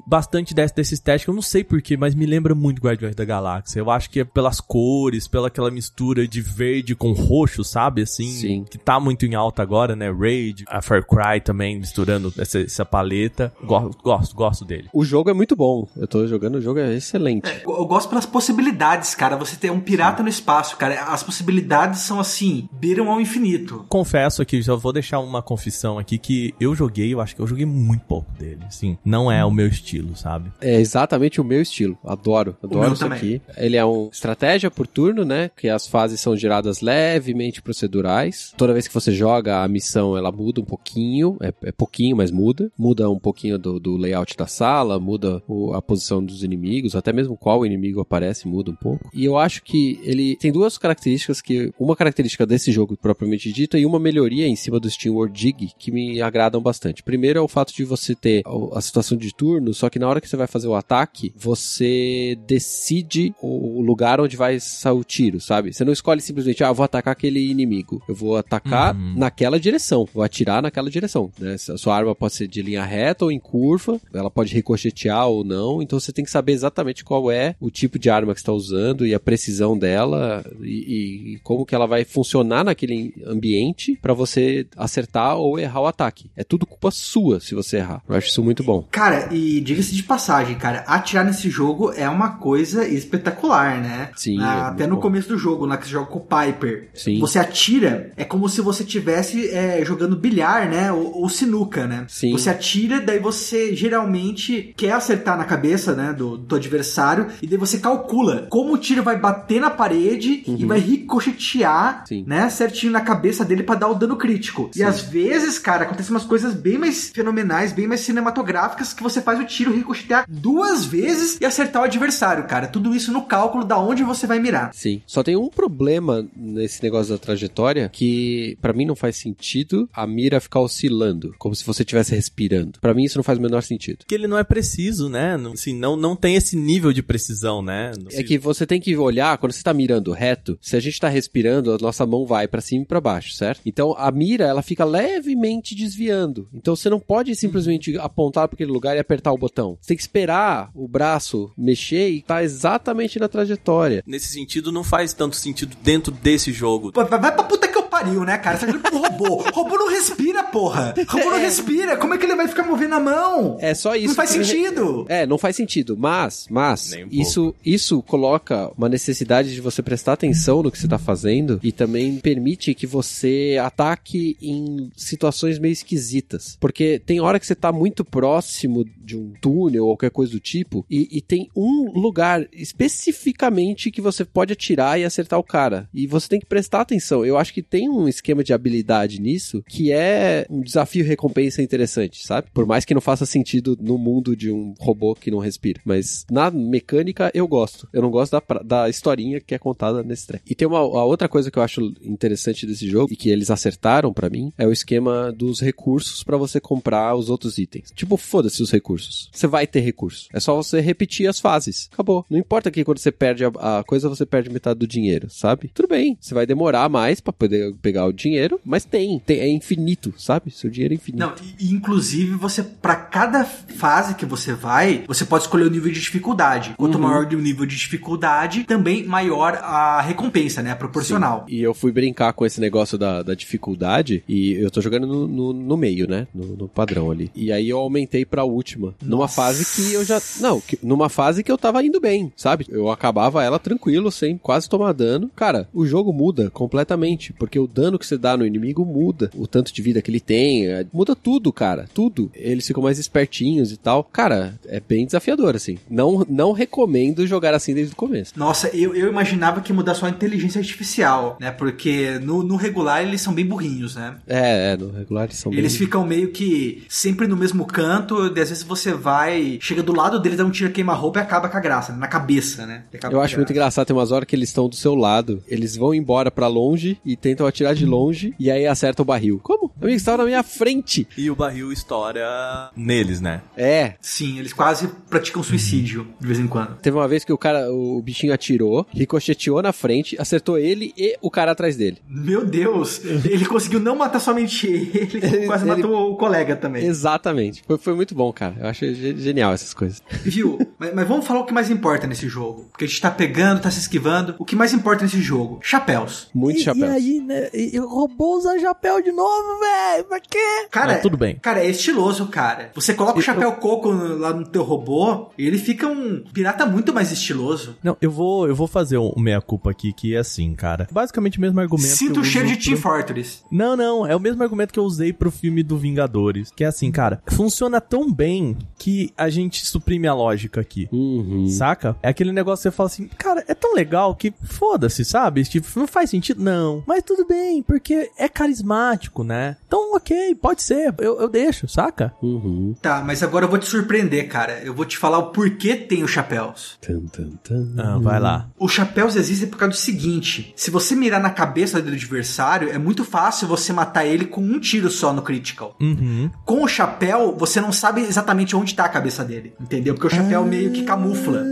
bastante desse, desse estético, eu não sei porquê, mas me lembra muito Guardiões da Galáxia. Eu acho que é pelas cores, pela aquela mistura de verde com roxo, sabe? Assim, Sim. que tá muito em alta agora, né? Raid, a Far Cry também misturando essa, essa paleta. Gosto, gosto, gosto dele. O jogo é muito bom. Eu tô jogando, o jogo é excelente. Eu eu gosto pelas possibilidades, cara. Você ter um pirata no espaço, cara. As possibilidades são assim, beiram ao infinito. Confesso aqui, já vou deixar uma confissão aqui que eu joguei, eu acho que eu joguei muito pouco dele. Assim, não é o meu estilo, sabe? É exatamente o meu estilo. Adoro, meu adoro isso também. aqui. Ele é um estratégia por turno, né? Que as fases são geradas levemente procedurais. Toda vez que você joga, a missão ela muda um pouquinho. É, é pouquinho, mas muda. Muda um pouquinho do, do layout da sala, muda o- a posição dos inimigos, até mesmo qual inimigo aparece, muda um pouco. E eu acho que ele tem duas características que. Uma característica desse jogo propriamente dito e uma melhoria em cima do Steam World Dig que me agradam bastante. Primeiro é o fato de você ter a a situação de turno, só que na hora que você vai fazer o ataque, você decide o lugar onde vai sair o tiro, sabe? Você não escolhe simplesmente, ah, vou atacar aquele inimigo. Eu vou atacar Uhum. naquela direção, vou atirar naquela direção, né? A sua arma pode ser de linha reta ou em curva, ela pode ricochetear ou não, então você tem que saber exatamente qual é o tipo de arma que você está usando e a precisão dela e, e como que ela vai funcionar naquele ambiente para você acertar ou errar o ataque. É tudo culpa sua se você errar. Eu acho isso muito bom. Cara, e diga-se de passagem, cara, atirar nesse jogo é uma coisa espetacular, né? Sim, Na- é até no bom. começo do jogo, lá que você joga com o Piper. Sim. Você atira, é como se você tivesse é, jogando bilhar, né? Ou, ou sinuca, né? Sim. Você atira, daí você geralmente quer acertar na cabeça, né? Do, do adversário, e daí você calcula como o tiro vai bater na parede e vai ricochetear, Uhum. Sim. né? Certinho na cabeça dele pra dar o dano crítico. E Sim. às vezes, cara, acontecem umas coisas bem mais fenomenais, bem mais cinematográficas, que você faz o tiro ricochetear duas vezes e acertar o adversário, cara. Tudo isso no cálculo da onde você vai mirar. Sim. Só tem um problema nesse negócio da trajetória que pra mim não faz sentido a mira ficar oscilando, como se você estivesse respirando. Pra mim isso não faz o menor sentido. Porque ele não é preciso, né? Não- Assim, não, não tem esse nível de precisão, né? É que você tem que olhar, quando você tá mirando reto, se a gente tá respirando, a nossa mão vai pra cima e pra baixo, certo? Então a mira, ela fica levemente desviando. Então você não pode simplesmente apontar pra aquele lugar e apertar o botão. Você tem que esperar o braço mexer e tá exatamente na trajetória. Nesse sentido, não faz tanto sentido dentro desse jogo. Pô, vai vai pra puta que eu pariu, né, cara? Você tá jogando com robô. robô não respira, porra. Robô não respira. Como é que ele vai ficar movendo a mão? É só isso. não faz sentido. É, não faz sentido, mas, mas, um isso, isso coloca uma necessidade de você prestar atenção no que você tá fazendo e também permite que você ataque em situações meio esquisitas. Porque tem hora que você tá muito próximo de um túnel ou qualquer coisa do tipo e, e tem um lugar especificamente que você pode atirar e acertar o cara. E você tem que prestar atenção. Eu acho que tem um esquema de habilidade nisso que é um desafio recompensa interessante, sabe? Por mais que não faça sentido no mundo de um robô que não respira. Mas na mecânica eu gosto. Eu não gosto da, da historinha que é contada nesse trem. E tem uma a outra coisa que eu acho interessante desse jogo e que eles acertaram pra mim é o esquema dos recursos pra você comprar os outros itens. Tipo, foda-se os recursos. Você vai ter recurso. É só você repetir as fases. Acabou. Não importa que quando você perde a, a coisa, você perde metade do dinheiro, sabe? Tudo bem. Você vai demorar mais pra poder pegar o dinheiro, mas tem, tem é infinito, sabe? Seu dinheiro é infinito. Não, e, inclusive você, para cada fase que você vai, você pode escolher o nível de dificuldade. Quanto Uhum. maior o nível de dificuldade, também maior a recompensa, né? Proporcional. E eu fui brincar com esse negócio da, da dificuldade e eu tô jogando no, no, no meio, né? No, no padrão ali. E aí eu aumentei pra última. Numa Nossa. fase que eu já. Não, que- numa fase que eu tava indo bem, sabe? Eu acabava ela tranquilo, sem quase tomar dano. Cara, o jogo muda completamente. Porque o dano que você dá no inimigo muda. O tanto de vida que ele tem. é, Muda tudo, cara. Tudo. Eles ficam mais espertinhos e tal. Cara, é bem desafiador, assim. Não, não recomendo jogar assim desde o começo. Nossa, eu, eu imaginava que mudar só a inteligência artificial, né? Porque no, no regular eles são bem burrinhos, né? É, é, no regular eles são bem- Eles ficam meio que sempre no mesmo canto, e às vezes você vai, chega do lado deles, dá um tiro queima-roupa e acaba com a graça, né? na cabeça, né? Acaba Eu acho muito graça. engraçado, tem umas horas que eles estão do seu lado, eles vão embora pra longe e tentam atirar de longe e aí acertam o barril. Como? Amigo, você tava na minha frente. E o barril estoura neles, né? É. Sim, eles quase praticam suicídio de vez em quando. Teve uma vez que o cara, o bichinho atirou, ricocheteou na frente, acertou ele e o cara atrás dele. Meu Deus, ele conseguiu não matar somente ele, como quase Ele- matou o colega também. Exatamente. Foi, foi muito bom, cara. Eu acho ge- genial essas coisas. Viu? Mas, mas vamos falar o que mais importa nesse jogo. Porque a gente tá pegando, tá se esquivando. O que mais importa nesse jogo? Chapéus. Muito e, chapéu. E aí, né? E, e roubou usar chapéu de novo, velho. Pra quê? Cara, tudo bem. Cara, é estiloso, cara. Você coloca o chapéu coco no- lá no teu robô, e ele fica um pirata muito mais estiloso. Não, eu vou, eu vou fazer um meia-culpa aqui, que é assim, cara. Basicamente o mesmo argumento. que Sinto eu o cheiro de Team Fortress. Não, não, é o mesmo argumento que eu usei pro filme do Vingadores. Que é assim, cara, funciona tão bem que a gente suprime a lógica aqui. Uhum. Saca? É aquele negócio que você fala assim, cara, é tão legal que foda-se, sabe? Tipo, não faz sentido, não. Mas tudo bem, porque é carismático, né? Então, ok, pode ser, eu, eu deixo, saca? Uhum. Tá, mas agora eu vou te surpreender, cara. Eu vou te falar o porquê tem os chapéus. Tan, tan, tan. Ah, vai lá. Os chapéus existem por causa do seguinte: se você mirar na cabeça do adversário, é muito fácil você matar ele com um tiro só no critical. Uhum. Com o chapéu, você não sabe exatamente onde tá a cabeça dele, entendeu? Porque o chapéu meio que camufla.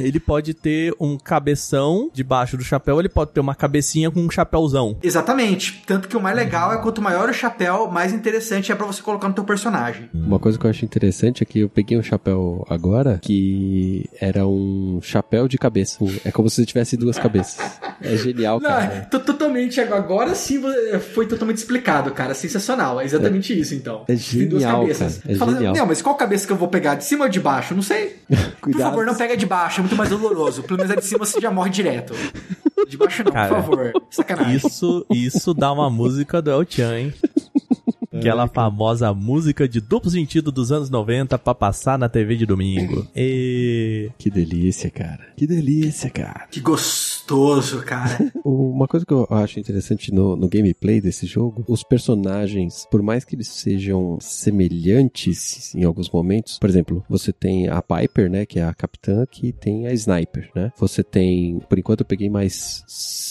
Ele pode ter um cabeção debaixo do chapéu, ele pode ter uma cabecinha com um chapéuzão. Exatamente. Tanto que o mais legal é quanto maior o chapéu, mais interessante é pra você colocar no teu personagem. Uma coisa que eu acho interessante é que eu peguei um chapéu agora que era um chapéu de cabeça. É como se tivesse duas cabeças. É genial, Não, cara. to- totalmente. Agora sim foi totalmente explicado, cara. Sensacional. É exatamente isso, então. É Tem duas genial, cabeças. cara. É Fala, genial. Não, mas qual cabeça que eu vou pegar? De cima ou de baixo? Não sei. Por Cuidado. favor, não pega de baixo. Muito mais doloroso. Pelo menos a de cima você já morre direto. De baixo não, Cara, por favor. Sacanagem. Isso, isso dá uma música do El Chan, hein? Aquela famosa música de duplo sentido dos anos 90 pra passar na TV de domingo. E... Que delícia, cara. Que delícia, cara. Que gostoso, cara. Uma coisa que eu acho interessante no, no gameplay desse jogo, os personagens, por mais que eles sejam semelhantes em alguns momentos, por exemplo, você tem a Piper, né, que é a capitã, que tem a Sniper, né? Você tem, por enquanto eu peguei mais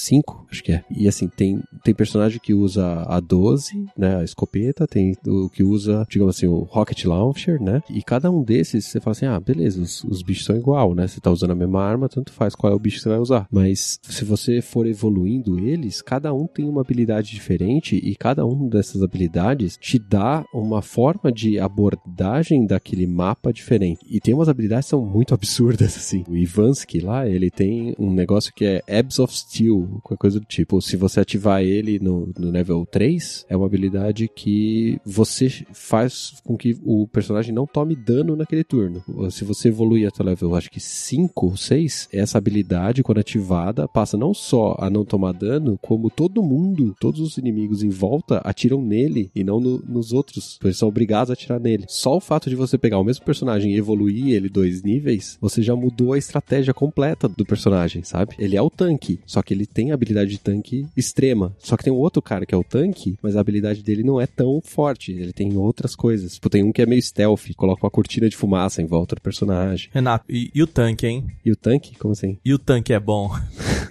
cinco, acho que é. E assim, tem, tem personagem que usa a 12, né, a escopeta, tem o que usa, digamos assim, o Rocket Launcher, né? E cada um desses, você fala assim, ah, beleza, os, os bichos são igual, né? Você tá usando a mesma arma, tanto faz qual é o bicho que você vai usar. Mas se você for evoluindo eles, cada um tem uma habilidade diferente e cada um dessas habilidades te dá uma forma de abordagem daquele mapa diferente. E tem umas habilidades que são muito absurdas, assim. O Ivansky lá, ele tem um negócio que é Abs of Steel, qualquer coisa do tipo. Se você ativar ele no, no level 3, é uma habilidade que você faz com que o personagem não tome dano naquele turno. Se você evoluir até o level, acho que 5 ou 6, essa habilidade, quando ativada, passa não só a não tomar dano, como todo mundo, todos os inimigos em volta atiram nele e não no- nos outros. Eles são obrigados a atirar nele. Só o fato de você pegar o mesmo personagem e evoluir ele dois níveis, você já mudou a estratégia completa do personagem, sabe? Ele é o tanque, só que ele tem a habilidade de tanque extrema. Só que tem um outro cara que é o tanque, mas a habilidade dele não é tão forte. Ele tem outras coisas. Tipo, tem um que é meio stealth, coloca uma cortina de fumaça em volta do personagem. Renato, e, e o tanque, hein? E o tanque? Como assim? E o tanque é bom?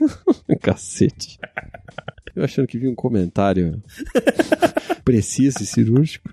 Cacete. Eu achando que vi um comentário preciso e cirúrgico.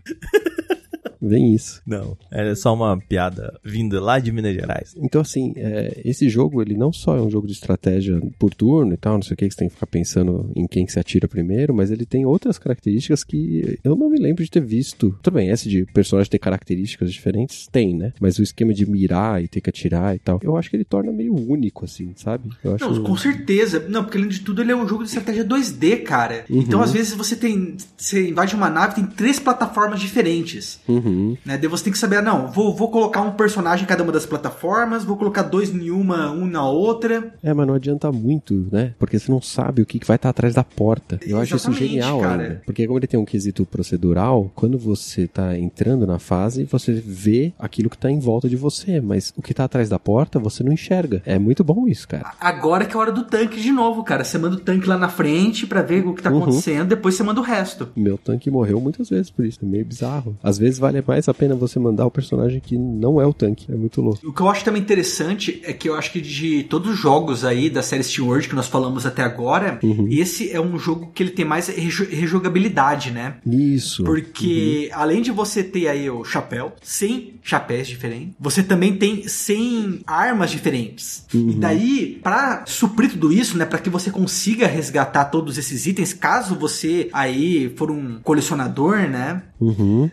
Vem isso. Não, é só uma piada vinda lá de Minas Gerais. Então, assim, é, esse jogo, ele não só é um jogo de estratégia por turno e tal, não sei o que, que você tem que ficar pensando em quem que se atira primeiro, mas ele tem outras características que eu não me lembro de ter visto. Tudo bem, esse de personagem ter características diferentes, tem, né? Mas o esquema de mirar e ter que atirar e tal, eu acho que ele torna meio único, assim, sabe? Eu acho... Não, com certeza. Não, porque além de tudo ele é um jogo de estratégia 2D, cara. Uhum. Então, às vezes, você tem. Você invade uma nave, tem três plataformas diferentes. Uhum. Né? Daí você tem que saber, ah, não, vou, vou colocar um personagem em cada uma das plataformas, vou colocar dois em uma, um na outra. É, mas não adianta muito, né? Porque você não sabe o que que vai estar atrás da porta. Eu acho isso Exatamente, genial cara. ainda. Porque como ele tem um quesito procedural, quando você tá entrando na fase, você vê aquilo que tá em volta de você, mas o que tá atrás da porta, você não enxerga. É muito bom isso, cara. Agora que é a hora do tanque de novo, cara. Você manda o tanque lá na frente pra ver o que tá Uhum. acontecendo, depois você manda o resto. Meu tanque morreu muitas vezes por isso, é meio bizarro. Às vezes vale mais a pena você mandar o personagem que não é o tanque. É muito louco. O que eu acho também interessante é que eu acho que de todos os jogos aí da série SteamWorld que nós falamos até agora, Uhum. esse é um jogo que ele tem mais rejo- rejogabilidade, né? Isso. Porque além de você ter aí o chapéu, 100 chapéus diferentes, você também tem 100 armas diferentes. E daí, pra suprir tudo isso, né, para que você consiga resgatar todos esses itens, caso você aí for um colecionador, né, Uhum.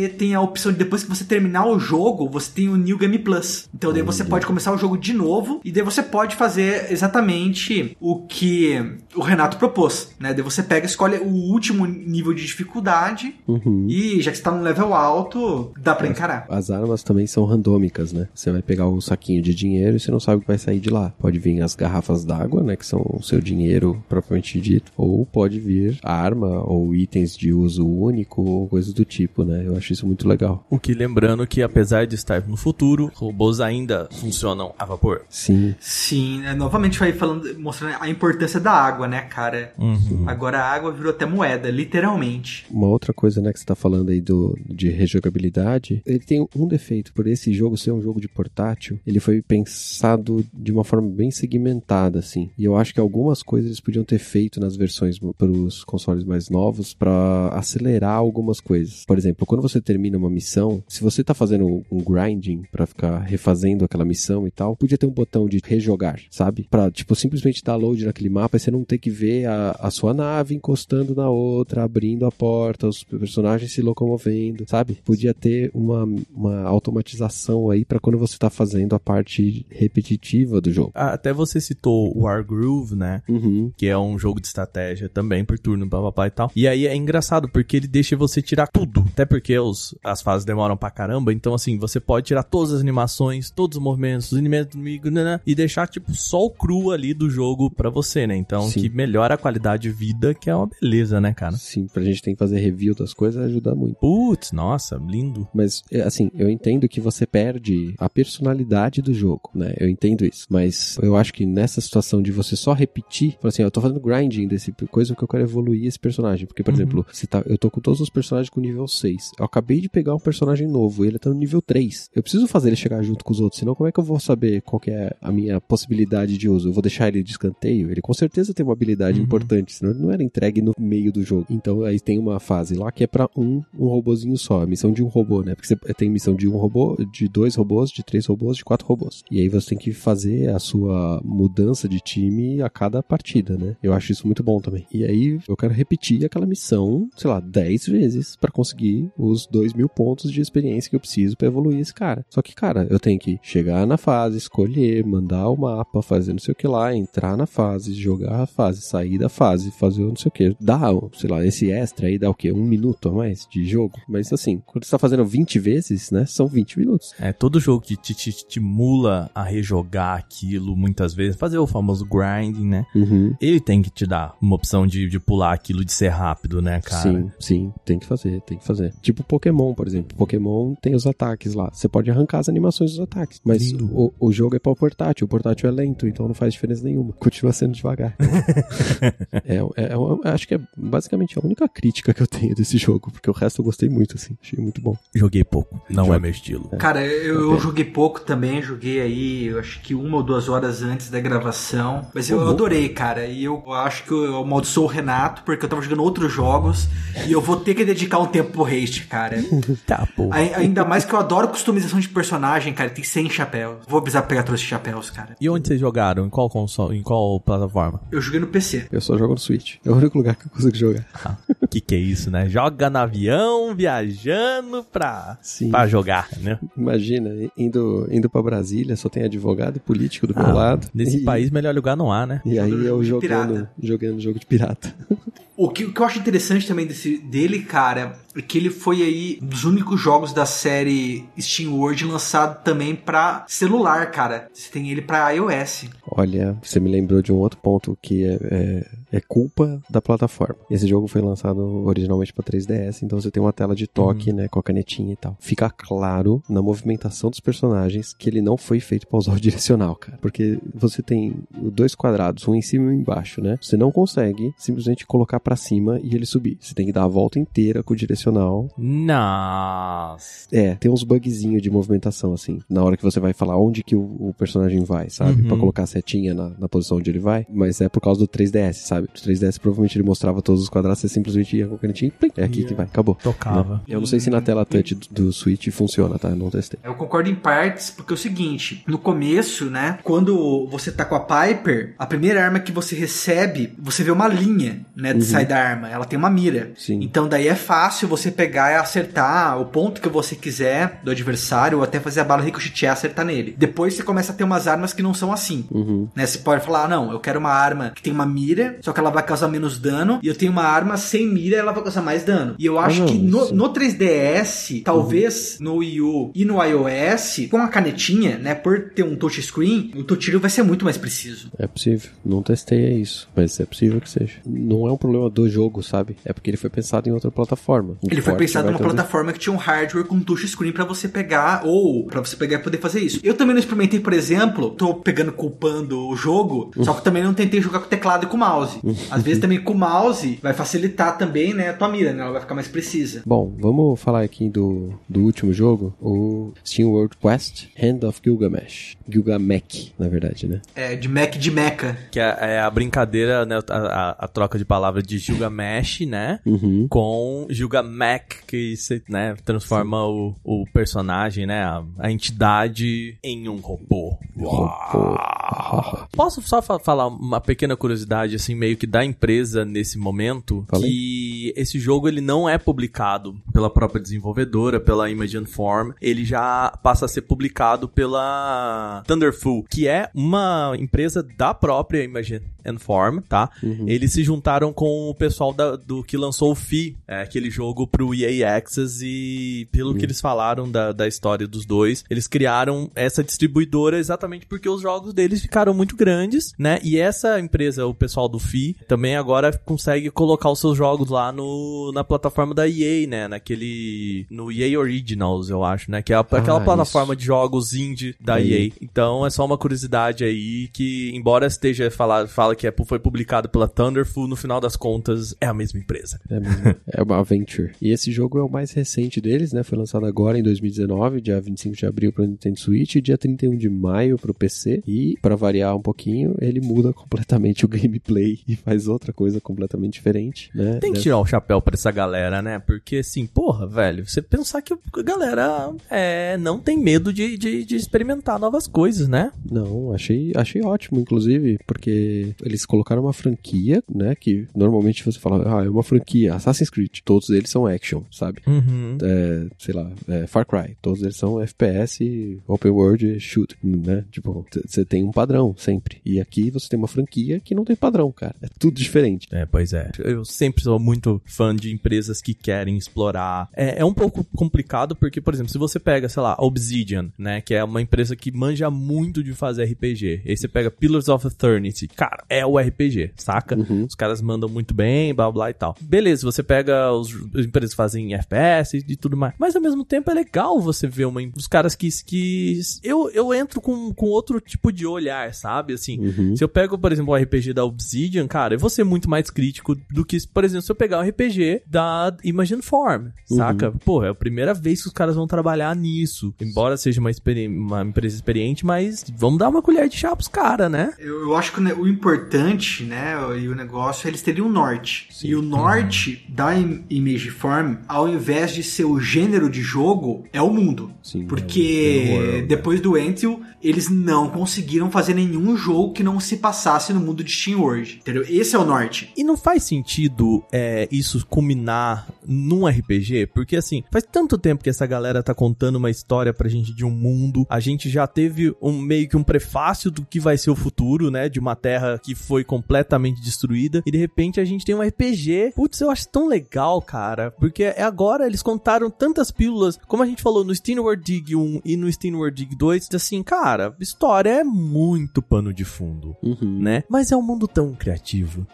Você tem a opção de depois que você terminar o jogo, você tem o New Game Plus. Então daí você pode começar o jogo de novo e daí você pode fazer exatamente o que o Renato propôs, né? Daí você pega, escolhe o último nível de dificuldade Uhum. e já que você tá num level alto, dá pra encarar. As armas também são randômicas, né? Você vai pegar o saquinho de dinheiro e você não sabe o que vai sair de lá. Pode vir as garrafas d'água, né? Que são o seu dinheiro propriamente dito. Ou pode vir arma ou itens de uso único ou coisas do tipo, né? Eu acho isso muito legal. O que lembrando que apesar de estar no futuro, robôs ainda funcionam a vapor. Sim. Sim, né, novamente vai falando, mostrando a importância da água, né, cara? Uhum. Agora a água virou até moeda, literalmente. Uma outra coisa, né, que você tá falando aí do, de rejogabilidade, ele tem um defeito. Por esse jogo ser um jogo de portátil, ele foi pensado de uma forma bem segmentada, assim. E eu acho que algumas coisas eles podiam ter feito nas versões para os consoles mais novos para acelerar algumas coisas. Por exemplo, quando você termina uma missão, se você tá fazendo um grinding para ficar refazendo aquela missão e tal, podia ter um botão de rejogar, sabe? Pra, tipo, simplesmente dar load naquele mapa e você não ter que ver a, a sua nave encostando na outra, abrindo a porta, os personagens se locomovendo, sabe? Podia ter uma, uma automatização aí para quando você tá fazendo a parte repetitiva do jogo. Ah, Até você citou o Wargroove, né? Uhum. Que é um jogo de estratégia também por turno, blá e tal. E aí é engraçado porque ele deixa você tirar tudo. Até porque as fases demoram pra caramba. Então, assim, você pode tirar todas as animações, todos os movimentos, os inimigos, inimigo, né, né, e deixar, tipo, só o cru ali do jogo pra você, né? Então, Sim. que melhora a qualidade de vida, que é uma beleza, né, cara? Sim, pra gente tem que fazer review das coisas ajuda muito. Putz, nossa, lindo. Mas, é, assim, eu entendo que você perde a personalidade do jogo, né? Eu entendo isso. Mas eu acho que nessa situação de você só repetir, assim, eu tô fazendo grinding desse coisa que eu quero evoluir esse personagem. Porque, por Uhum. exemplo, tá, eu tô com todos os personagens com nível 6. Eu acabei de pegar um personagem novo e ele tá no nível 3. Eu preciso fazer ele chegar junto com os outros, senão como é que eu vou saber qual que é a minha possibilidade de uso? Eu vou deixar ele de escanteio? Ele com certeza tem uma habilidade Uhum. importante, senão ele não era entregue no meio do jogo. Então aí tem uma fase lá que é pra um, um robozinho só, a missão de um robô, né? Porque você tem missão de um robô, de dois robôs, de três robôs, de quatro robôs. E aí você tem que fazer a sua mudança de time a cada partida, né? Eu acho isso muito bom também. E aí eu quero repetir aquela missão, sei lá, 10 vezes pra conseguir os dois mil pontos de experiência que eu preciso pra evoluir esse cara. Só que, cara, eu tenho que chegar na fase, escolher, mandar o mapa, fazer não sei o que lá, entrar na fase, jogar a fase, sair da fase, fazer não sei o que. Dá, sei lá, esse extra aí dá o quê? Um minuto a mais de jogo? Mas assim, quando você tá fazendo 20 vezes, né? São 20 minutos. É, todo jogo que te, te estimula a rejogar aquilo muitas vezes, fazer o famoso grinding, né? Uhum. Ele tem que te dar uma opção de, de pular aquilo de ser rápido, né, cara? Sim, sim, tem que fazer, tem que fazer. Tipo Pokémon, por exemplo. Pokémon tem os ataques lá. Você pode arrancar as animações dos ataques. Mas o, o jogo é para o portátil. O portátil é lento, então não faz diferença nenhuma. Continua sendo devagar. é, é, é acho que é basicamente a única crítica que eu tenho desse jogo, porque o resto eu gostei muito, assim. Achei muito bom. Joguei pouco, não Joga. é meu estilo. Cara, eu, eu joguei pouco também, joguei aí, eu acho que uma ou duas horas antes da gravação. Mas eu bom. adorei, cara. E eu acho que eu amaldiçoo o Renato, porque eu tava jogando outros jogos. e eu vou ter que dedicar um tempo pro haste, cara. Cara. Tá, pô. Ainda mais que eu adoro customização de personagem, cara. Tem 100 chapéus. Vou precisar pegar todos esses chapéus, cara. E onde vocês jogaram? Em qual console? Em qual plataforma? Eu joguei no PC. Eu só jogo no Switch. É o único lugar que eu consigo jogar. que que é isso, né? Joga no avião, viajando pra, Sim. pra jogar, né? Imagina, indo, indo pra Brasília, só tem advogado e político do meu Ah, lado. Nesse E- país, melhor lugar não há, né? E aí eu jogando, pirata. jogando jogo de pirata. O que, o que eu acho interessante também desse, dele, cara, é que ele foi aí um dos únicos jogos da série Steam World lançado também pra celular, cara. Você tem ele pra iOS. Olha, você me lembrou de um outro ponto que é, é, é culpa da plataforma. Esse jogo foi lançado originalmente para 3DS, então você tem uma tela de toque, né, com a canetinha e tal. Fica claro na movimentação dos personagens que ele não foi feito para usar o direcional, cara. Porque você tem dois quadrados, um em cima e um embaixo, né? Você não consegue simplesmente colocar para cima e ele subir. Você tem que dar a volta inteira com o direcional Nossa. é, tem uns bugzinhos de movimentação, assim, na hora que você vai falar onde que o, o personagem vai, sabe? Uhum. Pra colocar a setinha na, na posição onde ele vai. Mas é por causa do 3DS, sabe? O 3DS provavelmente ele mostrava todos os quadrados, você simplesmente ia com o canetinho e plim, é aqui que vai, acabou. Tocava. Eu não sei se na tela touch do, do Switch funciona, tá? Eu não testei. Eu concordo em partes, porque é o seguinte, no começo, né, quando você tá com a Piper, a primeira arma que você recebe, você vê uma linha, né, de sair da arma, ela tem uma mira. Sim. Então daí é fácil você pegar e acertar o ponto que você quiser do adversário, ou até fazer a bala ricochetear e acertar nele. Depois você começa a ter umas armas que não são assim. Uhum. Né, você pode falar, ah, não, eu quero uma arma que tem uma mira, só que ela vai causar menos dano, e eu tenho uma arma sem mira, ela vai causar mais dano. E eu acho não, que no, no 3DS, talvez no Wii U e no iOS, com a canetinha, né, por ter um touchscreen, o teu tiro vai ser muito mais preciso. É possível. Não testei é isso, mas é possível que seja. Não é um problema do jogo, sabe? É porque ele foi pensado em outra plataforma. O Ele foi pensado numa trazer- plataforma que tinha um hardware com touchscreen pra você pegar, ou pra você pegar e poder fazer isso. Eu também não experimentei, por exemplo, tô pegando, culpando o jogo, só que também não tentei jogar com teclado e com mouse. Às vezes também com o mouse vai facilitar também, né, a tua mira, né, ela vai ficar mais precisa. Bom, vamos falar aqui do, do último jogo, o Steam World Quest Hand of Gilgamesh. Gilgamesh, na verdade, né? É, de Mac de Mecha. Que é, é a brincadeira, né? A, a- a troca de palavra de Gilgamesh, né? Uhum. Com Gilgamesh, que você, né, transforma o, o personagem, né? A, a entidade em um robô. Uau. Posso só fa- falar uma pequena curiosidade, assim, meio que da empresa nesse momento? Fala aí. Que esse jogo, ele não é publicado pela própria desenvolvedora, pela Imagine Form. Ele já passa a ser publicado pela Thunderful, que é uma empresa da própria Imagine Form, tá? Eles se juntaram com o pessoal da- do que lançou o Fi, é, aquele jogo pro EA Access e pelo que eles falaram da, da história dos dois, eles criaram essa distribuidora exatamente porque os jogos deles ficaram muito grandes, né? E essa empresa, o pessoal do Fi, também agora consegue colocar os seus jogos lá no, na plataforma da EA, né? Naquele. No EA Originals, eu acho, né? Que é a- aquela Ah, plataforma isso. de jogos indie da EA. EA. Então é só uma curiosidade aí que, embora esteja falar, fala que é, foi publicado pela Thunderful, no final das contas é a mesma empresa. É, mesmo. é uma Adventure. E esse jogo é o mais recente deles, né? Foi lançado agora em 2019, dia 25 de abril para Nintendo Switch e dia 31 de maio para o PC. E, para variar um pouquinho, ele muda completamente o gameplay e faz outra coisa completamente diferente, né? Tem que Dessa- tirar o chapéu pra essa galera, né? Porque assim, porra, velho, você pensar que a galera é, não tem medo de, de, de experimentar novas coisas, né? Não, achei, achei ótimo, inclusive, porque eles colocaram uma franquia, né? Que normalmente você fala, ah, é uma franquia, Assassin's Creed, todos eles são action, sabe? Uhum. É, sei lá, é, Far Cry, todos eles são FPS, Open World, Shoot, né? Tipo, você tem um padrão sempre. E aqui você tem uma franquia que não tem padrão, cara. É tudo diferente. É, pois é. Eu sempre sou muito fã de empresas que querem explorar. É, é um pouco complicado porque, por exemplo, se você pega, sei lá, Obsidian, né? Que é uma empresa que manja muito de fazer RPG. Aí você pega Pillars of Eternity. Cara, é o RPG, saca? Uhum. Os caras mandam muito bem, blá blá e tal. Beleza, você pega os as empresas que fazem FPS e tudo mais. Mas ao mesmo tempo é legal você ver uma, os caras que. que eu, eu entro com, com outro tipo de olhar olhar, sabe? Assim, Uhum. se eu pego, por exemplo, o RPG da Obsidian, cara, eu vou ser muito mais crítico do que, por exemplo, se eu pegar o RPG da Imagine Form, saca? Pô, é a primeira vez que os caras vão trabalhar nisso. Embora seja uma, experi- uma empresa experiente, mas vamos dar uma colher de chá pros caras, né? Eu, eu acho que o importante, né, e o negócio, eles teriam um norte. E o norte da Im- Image Form, ao invés de ser o gênero de jogo, é o mundo. Sim, Porque é o- é o depois do Entil, eles não conseguiram fazer nenhum jogo que não se passasse no mundo de Steam World. Entendeu? Esse é o norte. E não faz sentido é, isso culminar num RPG? Porque assim, faz tanto tempo que essa galera tá contando uma história pra gente de um mundo. A gente já teve um meio que um prefácio do que vai ser o futuro, né? De uma terra que foi completamente destruída. E de repente a gente tem um RPG. Putz, eu acho tão legal, cara. Porque é agora eles contaram tantas pílulas. Como a gente falou no Steamworld Dig 1 e no Steamworld Dig 2. Assim, cara, história é muito pano de fundo Uhum. né? Mas é um mundo tão criativo,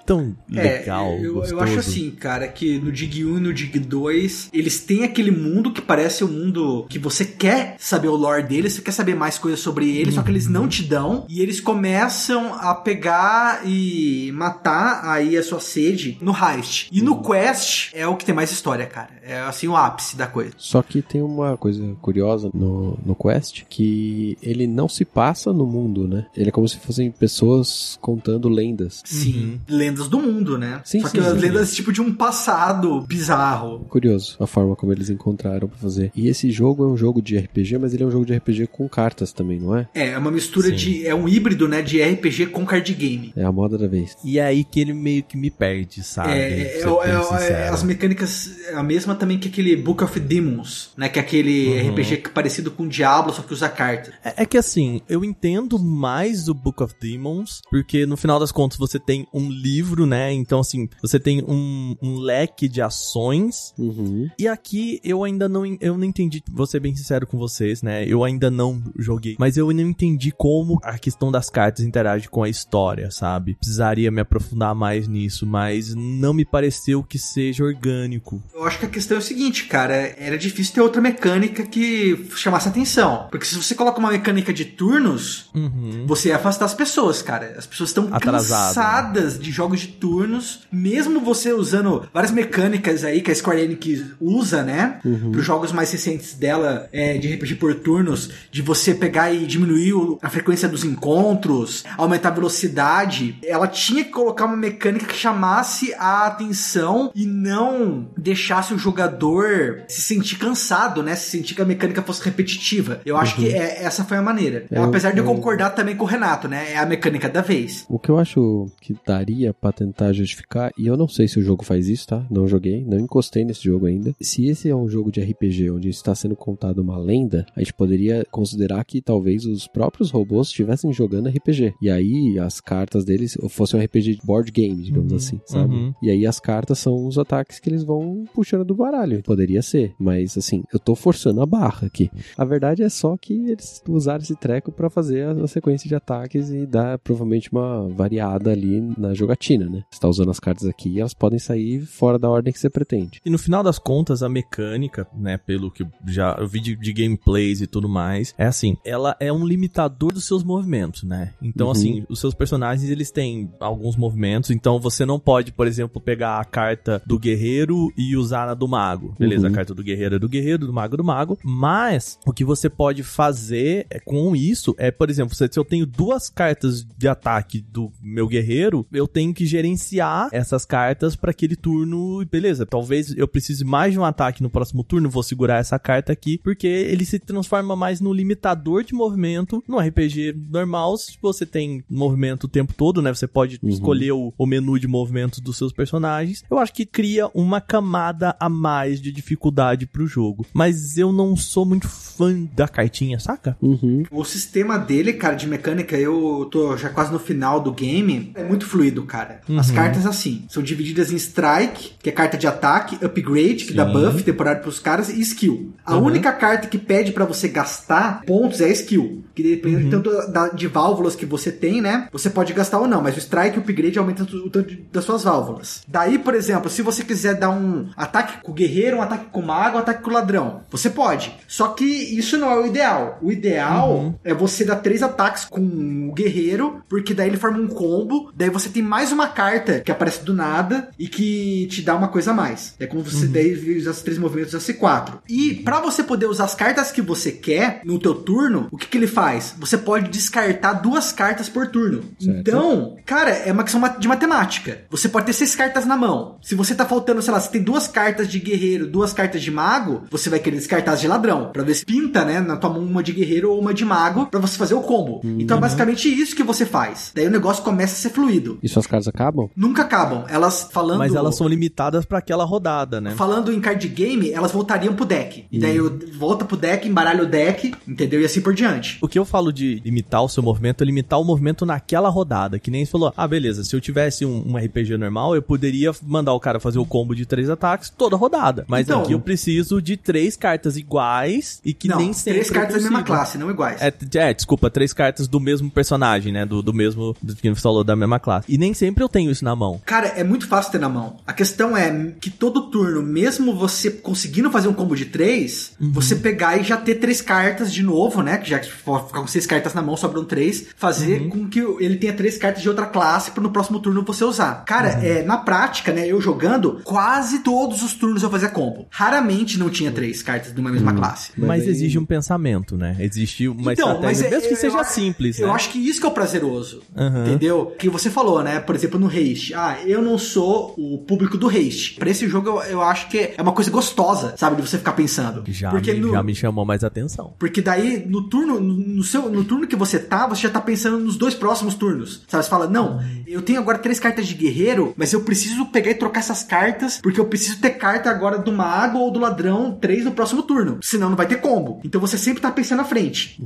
tão legal, É, eu, eu gostoso. acho assim, cara, que no Dig 1 e no Dig 2, eles têm aquele mundo que parece o um mundo que você quer saber o lore deles, você quer saber mais coisas sobre ele, só que eles não te dão, e eles começam a pegar e matar aí a sua sede no heist. E no quest é o que tem mais história, cara. É assim o ápice da coisa. Só que tem uma coisa curiosa no, no Quest, que ele não se passa no mundo, né? Ele é como se fossem pessoas contando lendas. Sim, lendas do mundo, né? Sim, só sim, que as sim. lendas tipo de um passado bizarro. Curioso a forma como eles encontraram pra fazer. E esse jogo é um jogo de RPG, mas ele é um jogo de RPG com cartas também, não é? É, é uma mistura Sim. de. É um híbrido, né? De RPG com card game. É a moda da vez. E é aí que ele meio que me perde, sabe? É, é, é, é, sincero. as mecânicas é a mesma também que aquele Book of Demons, né? Que é aquele Uhum. RPG é parecido com Diablo, só que usa carta. É, é que assim, eu entendo mais o Book of Demons, porque no final das contas você tem um livro, né? Então, assim, você tem um, um leque de ações. Uhum. E aqui eu ainda não, eu não entendi, vou ser bem sincero com vocês, né? Eu ainda não joguei, mas eu não entendi como a questão das cartas interage com a história, sabe? Precisaria me aprofundar mais nisso, mas não me pareceu que seja orgânico. Eu acho que a questão é o seguinte, cara, era difícil ter outra mecânica que chamasse atenção. Porque se você coloca uma mecânica de turnos, Uhum. você ia afastar as pessoas, cara. As pessoas estão Atrasado, cansadas de jogos de turnos, mesmo você usando várias mecânicas aí que a Square Enix usa, né? Para os jogos mais recentes dela, é, de RPG por turnos, de você pegar e diminuir a frequência dos encontros, aumentar a velocidade. Ela tinha que colocar uma mecânica que chamasse a atenção e não deixasse o jogador se sentir cansado, né? Se sentir que a mecânica fosse repetitiva. Eu acho que é- essa foi a maneira. É, Apesar de eu eu- concordar também com o Renato, né? É a mecânica da vez. O que eu acho que daria pra tentar justificar, e eu não sei se o jogo faz isso, tá? Não joguei, não encostei nesse jogo ainda. Se esse é um jogo de RPG onde está sendo contada uma lenda, a gente poderia considerar que talvez os próprios robôs estivessem jogando RPG. E aí as cartas deles fossem um RPG de board game, digamos Uhum, assim, sabe? uhum. E aí as cartas são os ataques que eles vão puxando do baralho. Poderia ser, mas assim, eu tô forçando a barra aqui. A verdade é só que eles usaram esse treco pra fazer a, a sequência de ataques e dar provavelmente uma variada ali na jogatina, né? Você tá usando as cartas aqui e elas podem sair fora da ordem que você pretende. E no final das contas, a mecânica, né, pelo que já eu vi de, de gameplays e tudo mais, é assim, ela é um limitador dos seus movimentos, né? Então, Uhum. assim, os seus personagens, eles têm alguns movimentos, então você não pode, por exemplo, pegar a carta do guerreiro e usar na do mago. Beleza, Uhum. a carta do guerreiro é do guerreiro, do mago é do mago, mas o que você pode fazer é, com isso é, por exemplo, se eu tenho duas cartas de ataque do meu guerreiro, eu tenho que gerenciar essas cartas para aquele turno, e beleza. Talvez eu precise mais de um ataque no próximo turno, vou segurar essa carta aqui, porque ele se transforma mais no limitador de movimento. No RPG normal, se você tem movimento o tempo todo, né? Você pode Uhum. escolher o, o menu de movimentos dos seus personagens. Eu acho que cria uma camada a mais de dificuldade pro jogo. Mas eu não sou muito fã da cartinha, saca? Uhum. O sistema dele, cara, de mecânica, eu tô já quase no final do game, é muito fluido, cara. As Uhum. cartas, assim, são divididas em Strike, que é carta de ataque, Upgrade, que dá Sim. buff temporário pros caras, e Skill. A Uhum. única carta que pede pra você gastar pontos é a Skill. Que depende Uhum. tanto da- de válvulas que você tem, né? Você pode gastar ou não, mas o Strike e o Upgrade aumenta o tanto das suas válvulas. Daí, por exemplo, se você quiser dar um ataque com o guerreiro, um ataque com o mago, um ataque com o ladrão. Você pode. Só que isso não é o ideal. O ideal Uhum. é você dar três ataques com o guerreiro, porque daí ele forma um combo. Daí você tem mais uma carta que aparece do nada e que te dá uma coisa a mais. É como Uhum. você daí usa os três movimentos da C4. E pra você poder usar as cartas que você quer no teu turno, o que, que ele faz? Você pode descartar duas cartas por turno. Certo. Então, cara, é uma questão de matemática. Você pode ter seis cartas na mão. Se você tá faltando, sei lá, você tem duas cartas de guerreiro, duas cartas de mago, você vai querer descartar as de ladrão. Pra ver se pinta, né, na tua mão uma de guerreiro ou uma de mago, pra você fazer o combo. Então é basicamente isso que você faz. Daí o negócio começa a ser fluido. E suas cartas acabam? Nunca acabam. Elas falando. Mas elas são limitadas pra aquela rodada, né? Falando em card game, elas voltariam pro deck. E daí eu volta pro deck, embaralha o deck, entendeu? E assim por diante. O que eu falo de limitar o seu movimento é limitar o movimento naquela rodada. Que nem você falou, ah, beleza, se eu tivesse um, um RPG normal, eu poderia mandar o cara fazer o combo de três ataques toda rodada. Mas Então- aqui eu preciso de três cartas iguais e que não, nem sempre. três cartas eu da mesma classe, não iguais. É, é, desculpa, três cartas do mesmo personagem, né? Do, do mesmo. Do que você falou, da mesma classe. E nem sempre eu tenho isso na mão. Cara, é muito fácil ter na mão. A questão é que todo turno, mesmo você conseguindo fazer um combo de três, Uhum. você pegar e já ter três cartas de novo, né? Que já ficar com seis cartas na mão, sobram três. Fazer Uhum. com que ele tenha três cartas de outra classe para no próximo turno você usar. Cara, Uhum. é, na prática, né? Eu jogando, quase todos os turnos eu fazia combo. Raramente não tinha três cartas de uma mesma classe. Mas Mas, aí- exige um pensamento, né? Existe uma Então, estratégia. é- mesmo que eu- seja eu- simples, Eu né? acho que isso que é o prazeroso. Aham. Entendeu? Que você falou, né? Por exemplo, no haste. Ah, eu não sou o público do haste. Pra esse jogo, eu, eu acho que é uma coisa gostosa, sabe? De você ficar pensando. Já, Porque me, no- já me chamou mais atenção. Porque daí, no turno, no, no seu, no turno que você tá, você já tá pensando nos dois próximos turnos. Sabe? Você fala, não, eu tenho agora três cartas de guerreiro, mas eu preciso pegar e trocar essas cartas, porque eu preciso ter carta agora do mago ou do ladrão, três no próximo turno. Senão não vai ter combo. Então você sempre tá pensando à frente.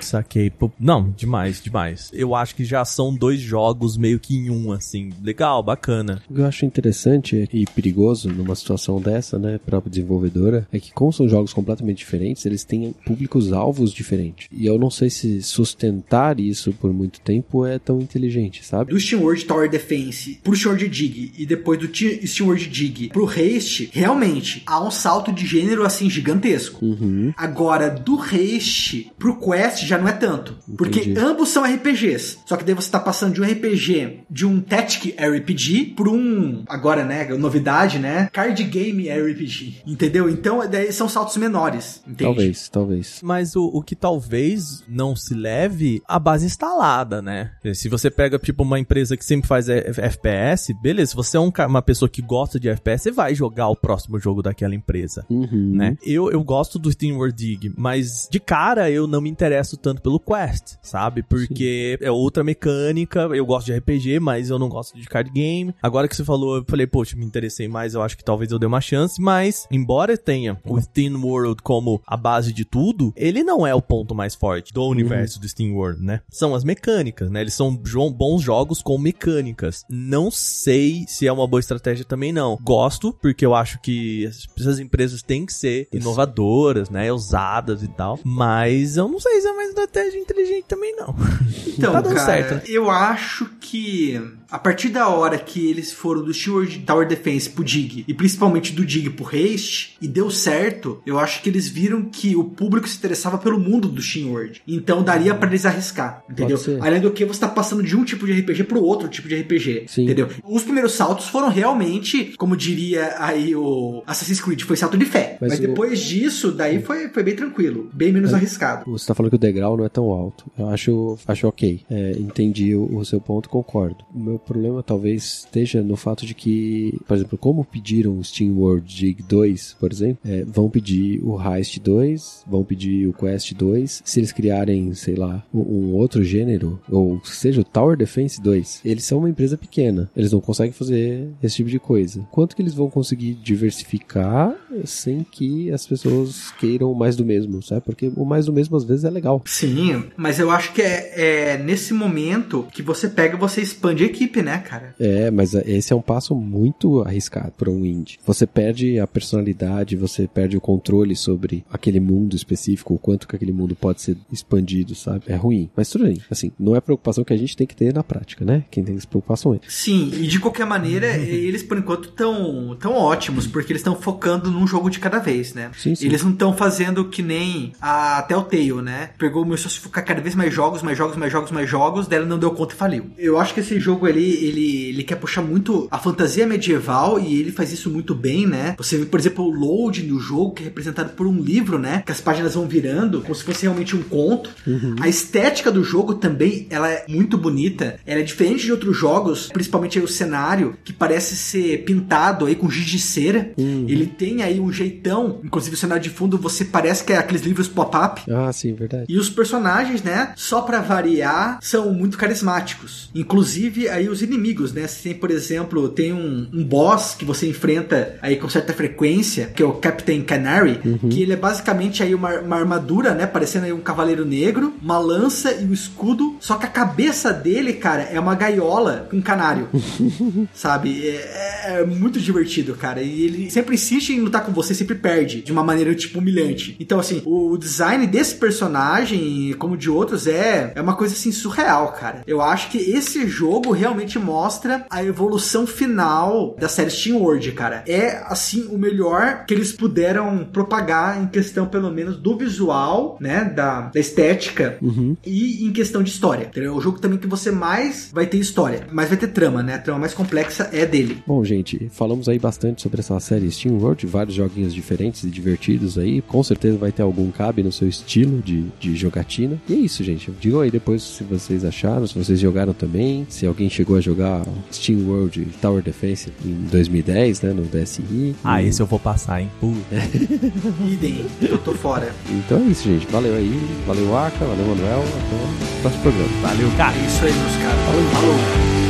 Saquei. Pô, Não, demais, demais. Eu acho que já são dois jogos meio que em um, assim. Legal, bacana. O que eu acho interessante e perigoso numa situação dessa, né, pra desenvolvedora, é que como são jogos completamente diferentes, eles têm públicos-alvos diferentes. E eu não sei se sustentar isso por muito tempo é tão inteligente, sabe? do SteamWorld Tower Defense pro SteamWorld Dig e depois do SteamWorld Dig pro Haste, realmente há um salto de gênero assim gigantesco. Uhum. Agora, do Haste pro Quest já não é tanto. Porque Entendi. ambos são RPGs. Só que daí você tá passando de um RPG, de um Tactic RPG, por um, agora, né, novidade, né, Card Game RPG. Entendeu? Então, daí são saltos menores. Entende? Talvez, talvez. Mas o, o que talvez não se leve a base instalada, né? Se você pega, tipo, uma empresa que sempre faz FPS, beleza, se você é um uma pessoa que gosta de FPS, você vai jogar o próximo jogo daquela empresa. Uhum. Né? Eu, eu gosto do Steam World Dig, mas de cara eu não me interesso tanto pelo Quest, sabe? Porque é outra mecânica, eu gosto de RPG, mas eu não gosto de card game. Agora que você falou, eu falei, poxa, me interessei mais, eu acho que talvez eu dê uma chance, mas embora tenha o Steam World como a base de tudo, ele não é o ponto mais forte do universo do Steam World, né? São as mecânicas, né? Eles são bons jogos com mecânicas. Não sei se é uma boa estratégia também, não. Gosto, porque eu acho que as- essas empresas têm que ser inovadoras, né? Ousadas e tal. Mas eu não sei se é uma estratégia inteligente também, não. Então, Tá dando cara, certo, né? eu acho que a partir da hora que eles foram do SteamWorld Tower Defense pro Dig, e principalmente do Dig pro Haste, e deu certo, eu acho que eles viram que o público se interessava pelo mundo do SteamWorld. Então daria pra eles arriscar, entendeu? Além do que você tá passando de um tipo de RPG pro outro tipo de RPG, Sim. entendeu? Os primeiros saltos foram realmente, como diria aí o Assassin's Creed, foi salto de fé. Mas Mas, o- depois disso, daí foi, foi bem tranquilo, bem menos arriscado. Você tá falando que o degrau não é tão alto. Eu acho, acho ok. É, entendi o, o seu ponto, concordo. O meu problema talvez esteja no fato de que, por exemplo, como pediram o Steam World Dig 2, por exemplo, é, vão pedir o Heist 2, vão pedir o Quest 2. Se eles criarem, sei lá, um, outro gênero, ou seja, o Tower Defense 2, eles são uma empresa pequena. Eles não conseguem fazer esse tipo de coisa. Quanto que eles vão conseguir diversificar sem que as pessoas queiram mais do mesmo, sabe? Porque o mais do mesmo às vezes é legal. Sim, mas eu acho que é, é nesse momento que você pega você expande a equipe. Equipe, né, cara? É, mas esse é um passo muito arriscado para um indie. Você perde a personalidade, você perde o controle sobre aquele mundo específico, o quanto que aquele mundo pode ser expandido, sabe? É ruim. Mas tudo bem. Assim, não é preocupação que a gente tem que ter na prática, né? Quem tem essa preocupação é. Sim, e de qualquer maneira, eles por enquanto estão tão ótimos, porque eles estão focando num jogo de cada vez, né? Sim, sim. Eles não estão fazendo que nem a Telltale, né? Pegou, começou a se focar cada vez mais jogos, mais jogos, mais jogos, mais jogos, daí ela não deu conta e faliu. Eu acho que esse jogo ali, ele, ele quer puxar muito a fantasia medieval e ele faz isso muito bem, né? Você vê, por exemplo, o load no jogo, que é representado por um livro, né? Que as páginas vão virando, como se fosse realmente um conto. A estética do jogo também, ela é muito bonita. Ela é diferente de outros jogos, principalmente aí o cenário, que parece ser pintado aí com giz de cera. Ele tem aí um jeitão, inclusive o cenário de fundo, você parece que é aqueles livros pop-up. Ah, sim, verdade. E os personagens, né, só pra variar, são muito carismáticos. Inclusive, aí os inimigos, né? Você tem, por exemplo, tem um, um boss que você enfrenta aí com certa frequência, que é o Captain Canary, que ele é basicamente aí uma, uma armadura, né? Parecendo aí um cavaleiro negro, uma lança e um escudo. Só que a cabeça dele, cara, é uma gaiola com canário. sabe? É, é muito divertido, cara. E ele sempre insiste em lutar com você, sempre perde. De uma maneira, tipo, humilhante. Então, assim, o design desse personagem, como de outros, é, é uma coisa, assim, surreal, cara. Eu acho que esse jogo realmente mostra a evolução final da série Steam World, cara. É, assim, o melhor que eles puderam propagar em questão, pelo menos, do visual, né? Da, da estética e em questão de história. Entendeu? É o jogo também que você mais vai ter história, mas vai ter trama, né? A trama mais complexa é dele. Bom, gente, falamos aí bastante sobre essa série Steam World, vários joguinhos diferentes e divertidos aí. Com certeza vai ter algum cabe no seu estilo de, de jogatina. E é isso, gente. Digam aí depois se vocês acharam, se vocês jogaram também, se alguém chegou a jogar Steam World Tower Defense em 2010, né, no DSI. Ah, esse eu vou passar, hein? Puta. Idem, eu tô fora. Então é isso, gente. Valeu aí. Valeu, Aka. Valeu, Manuel. Até o próximo programa. Valeu, cara. É isso aí, meus caras. Falou.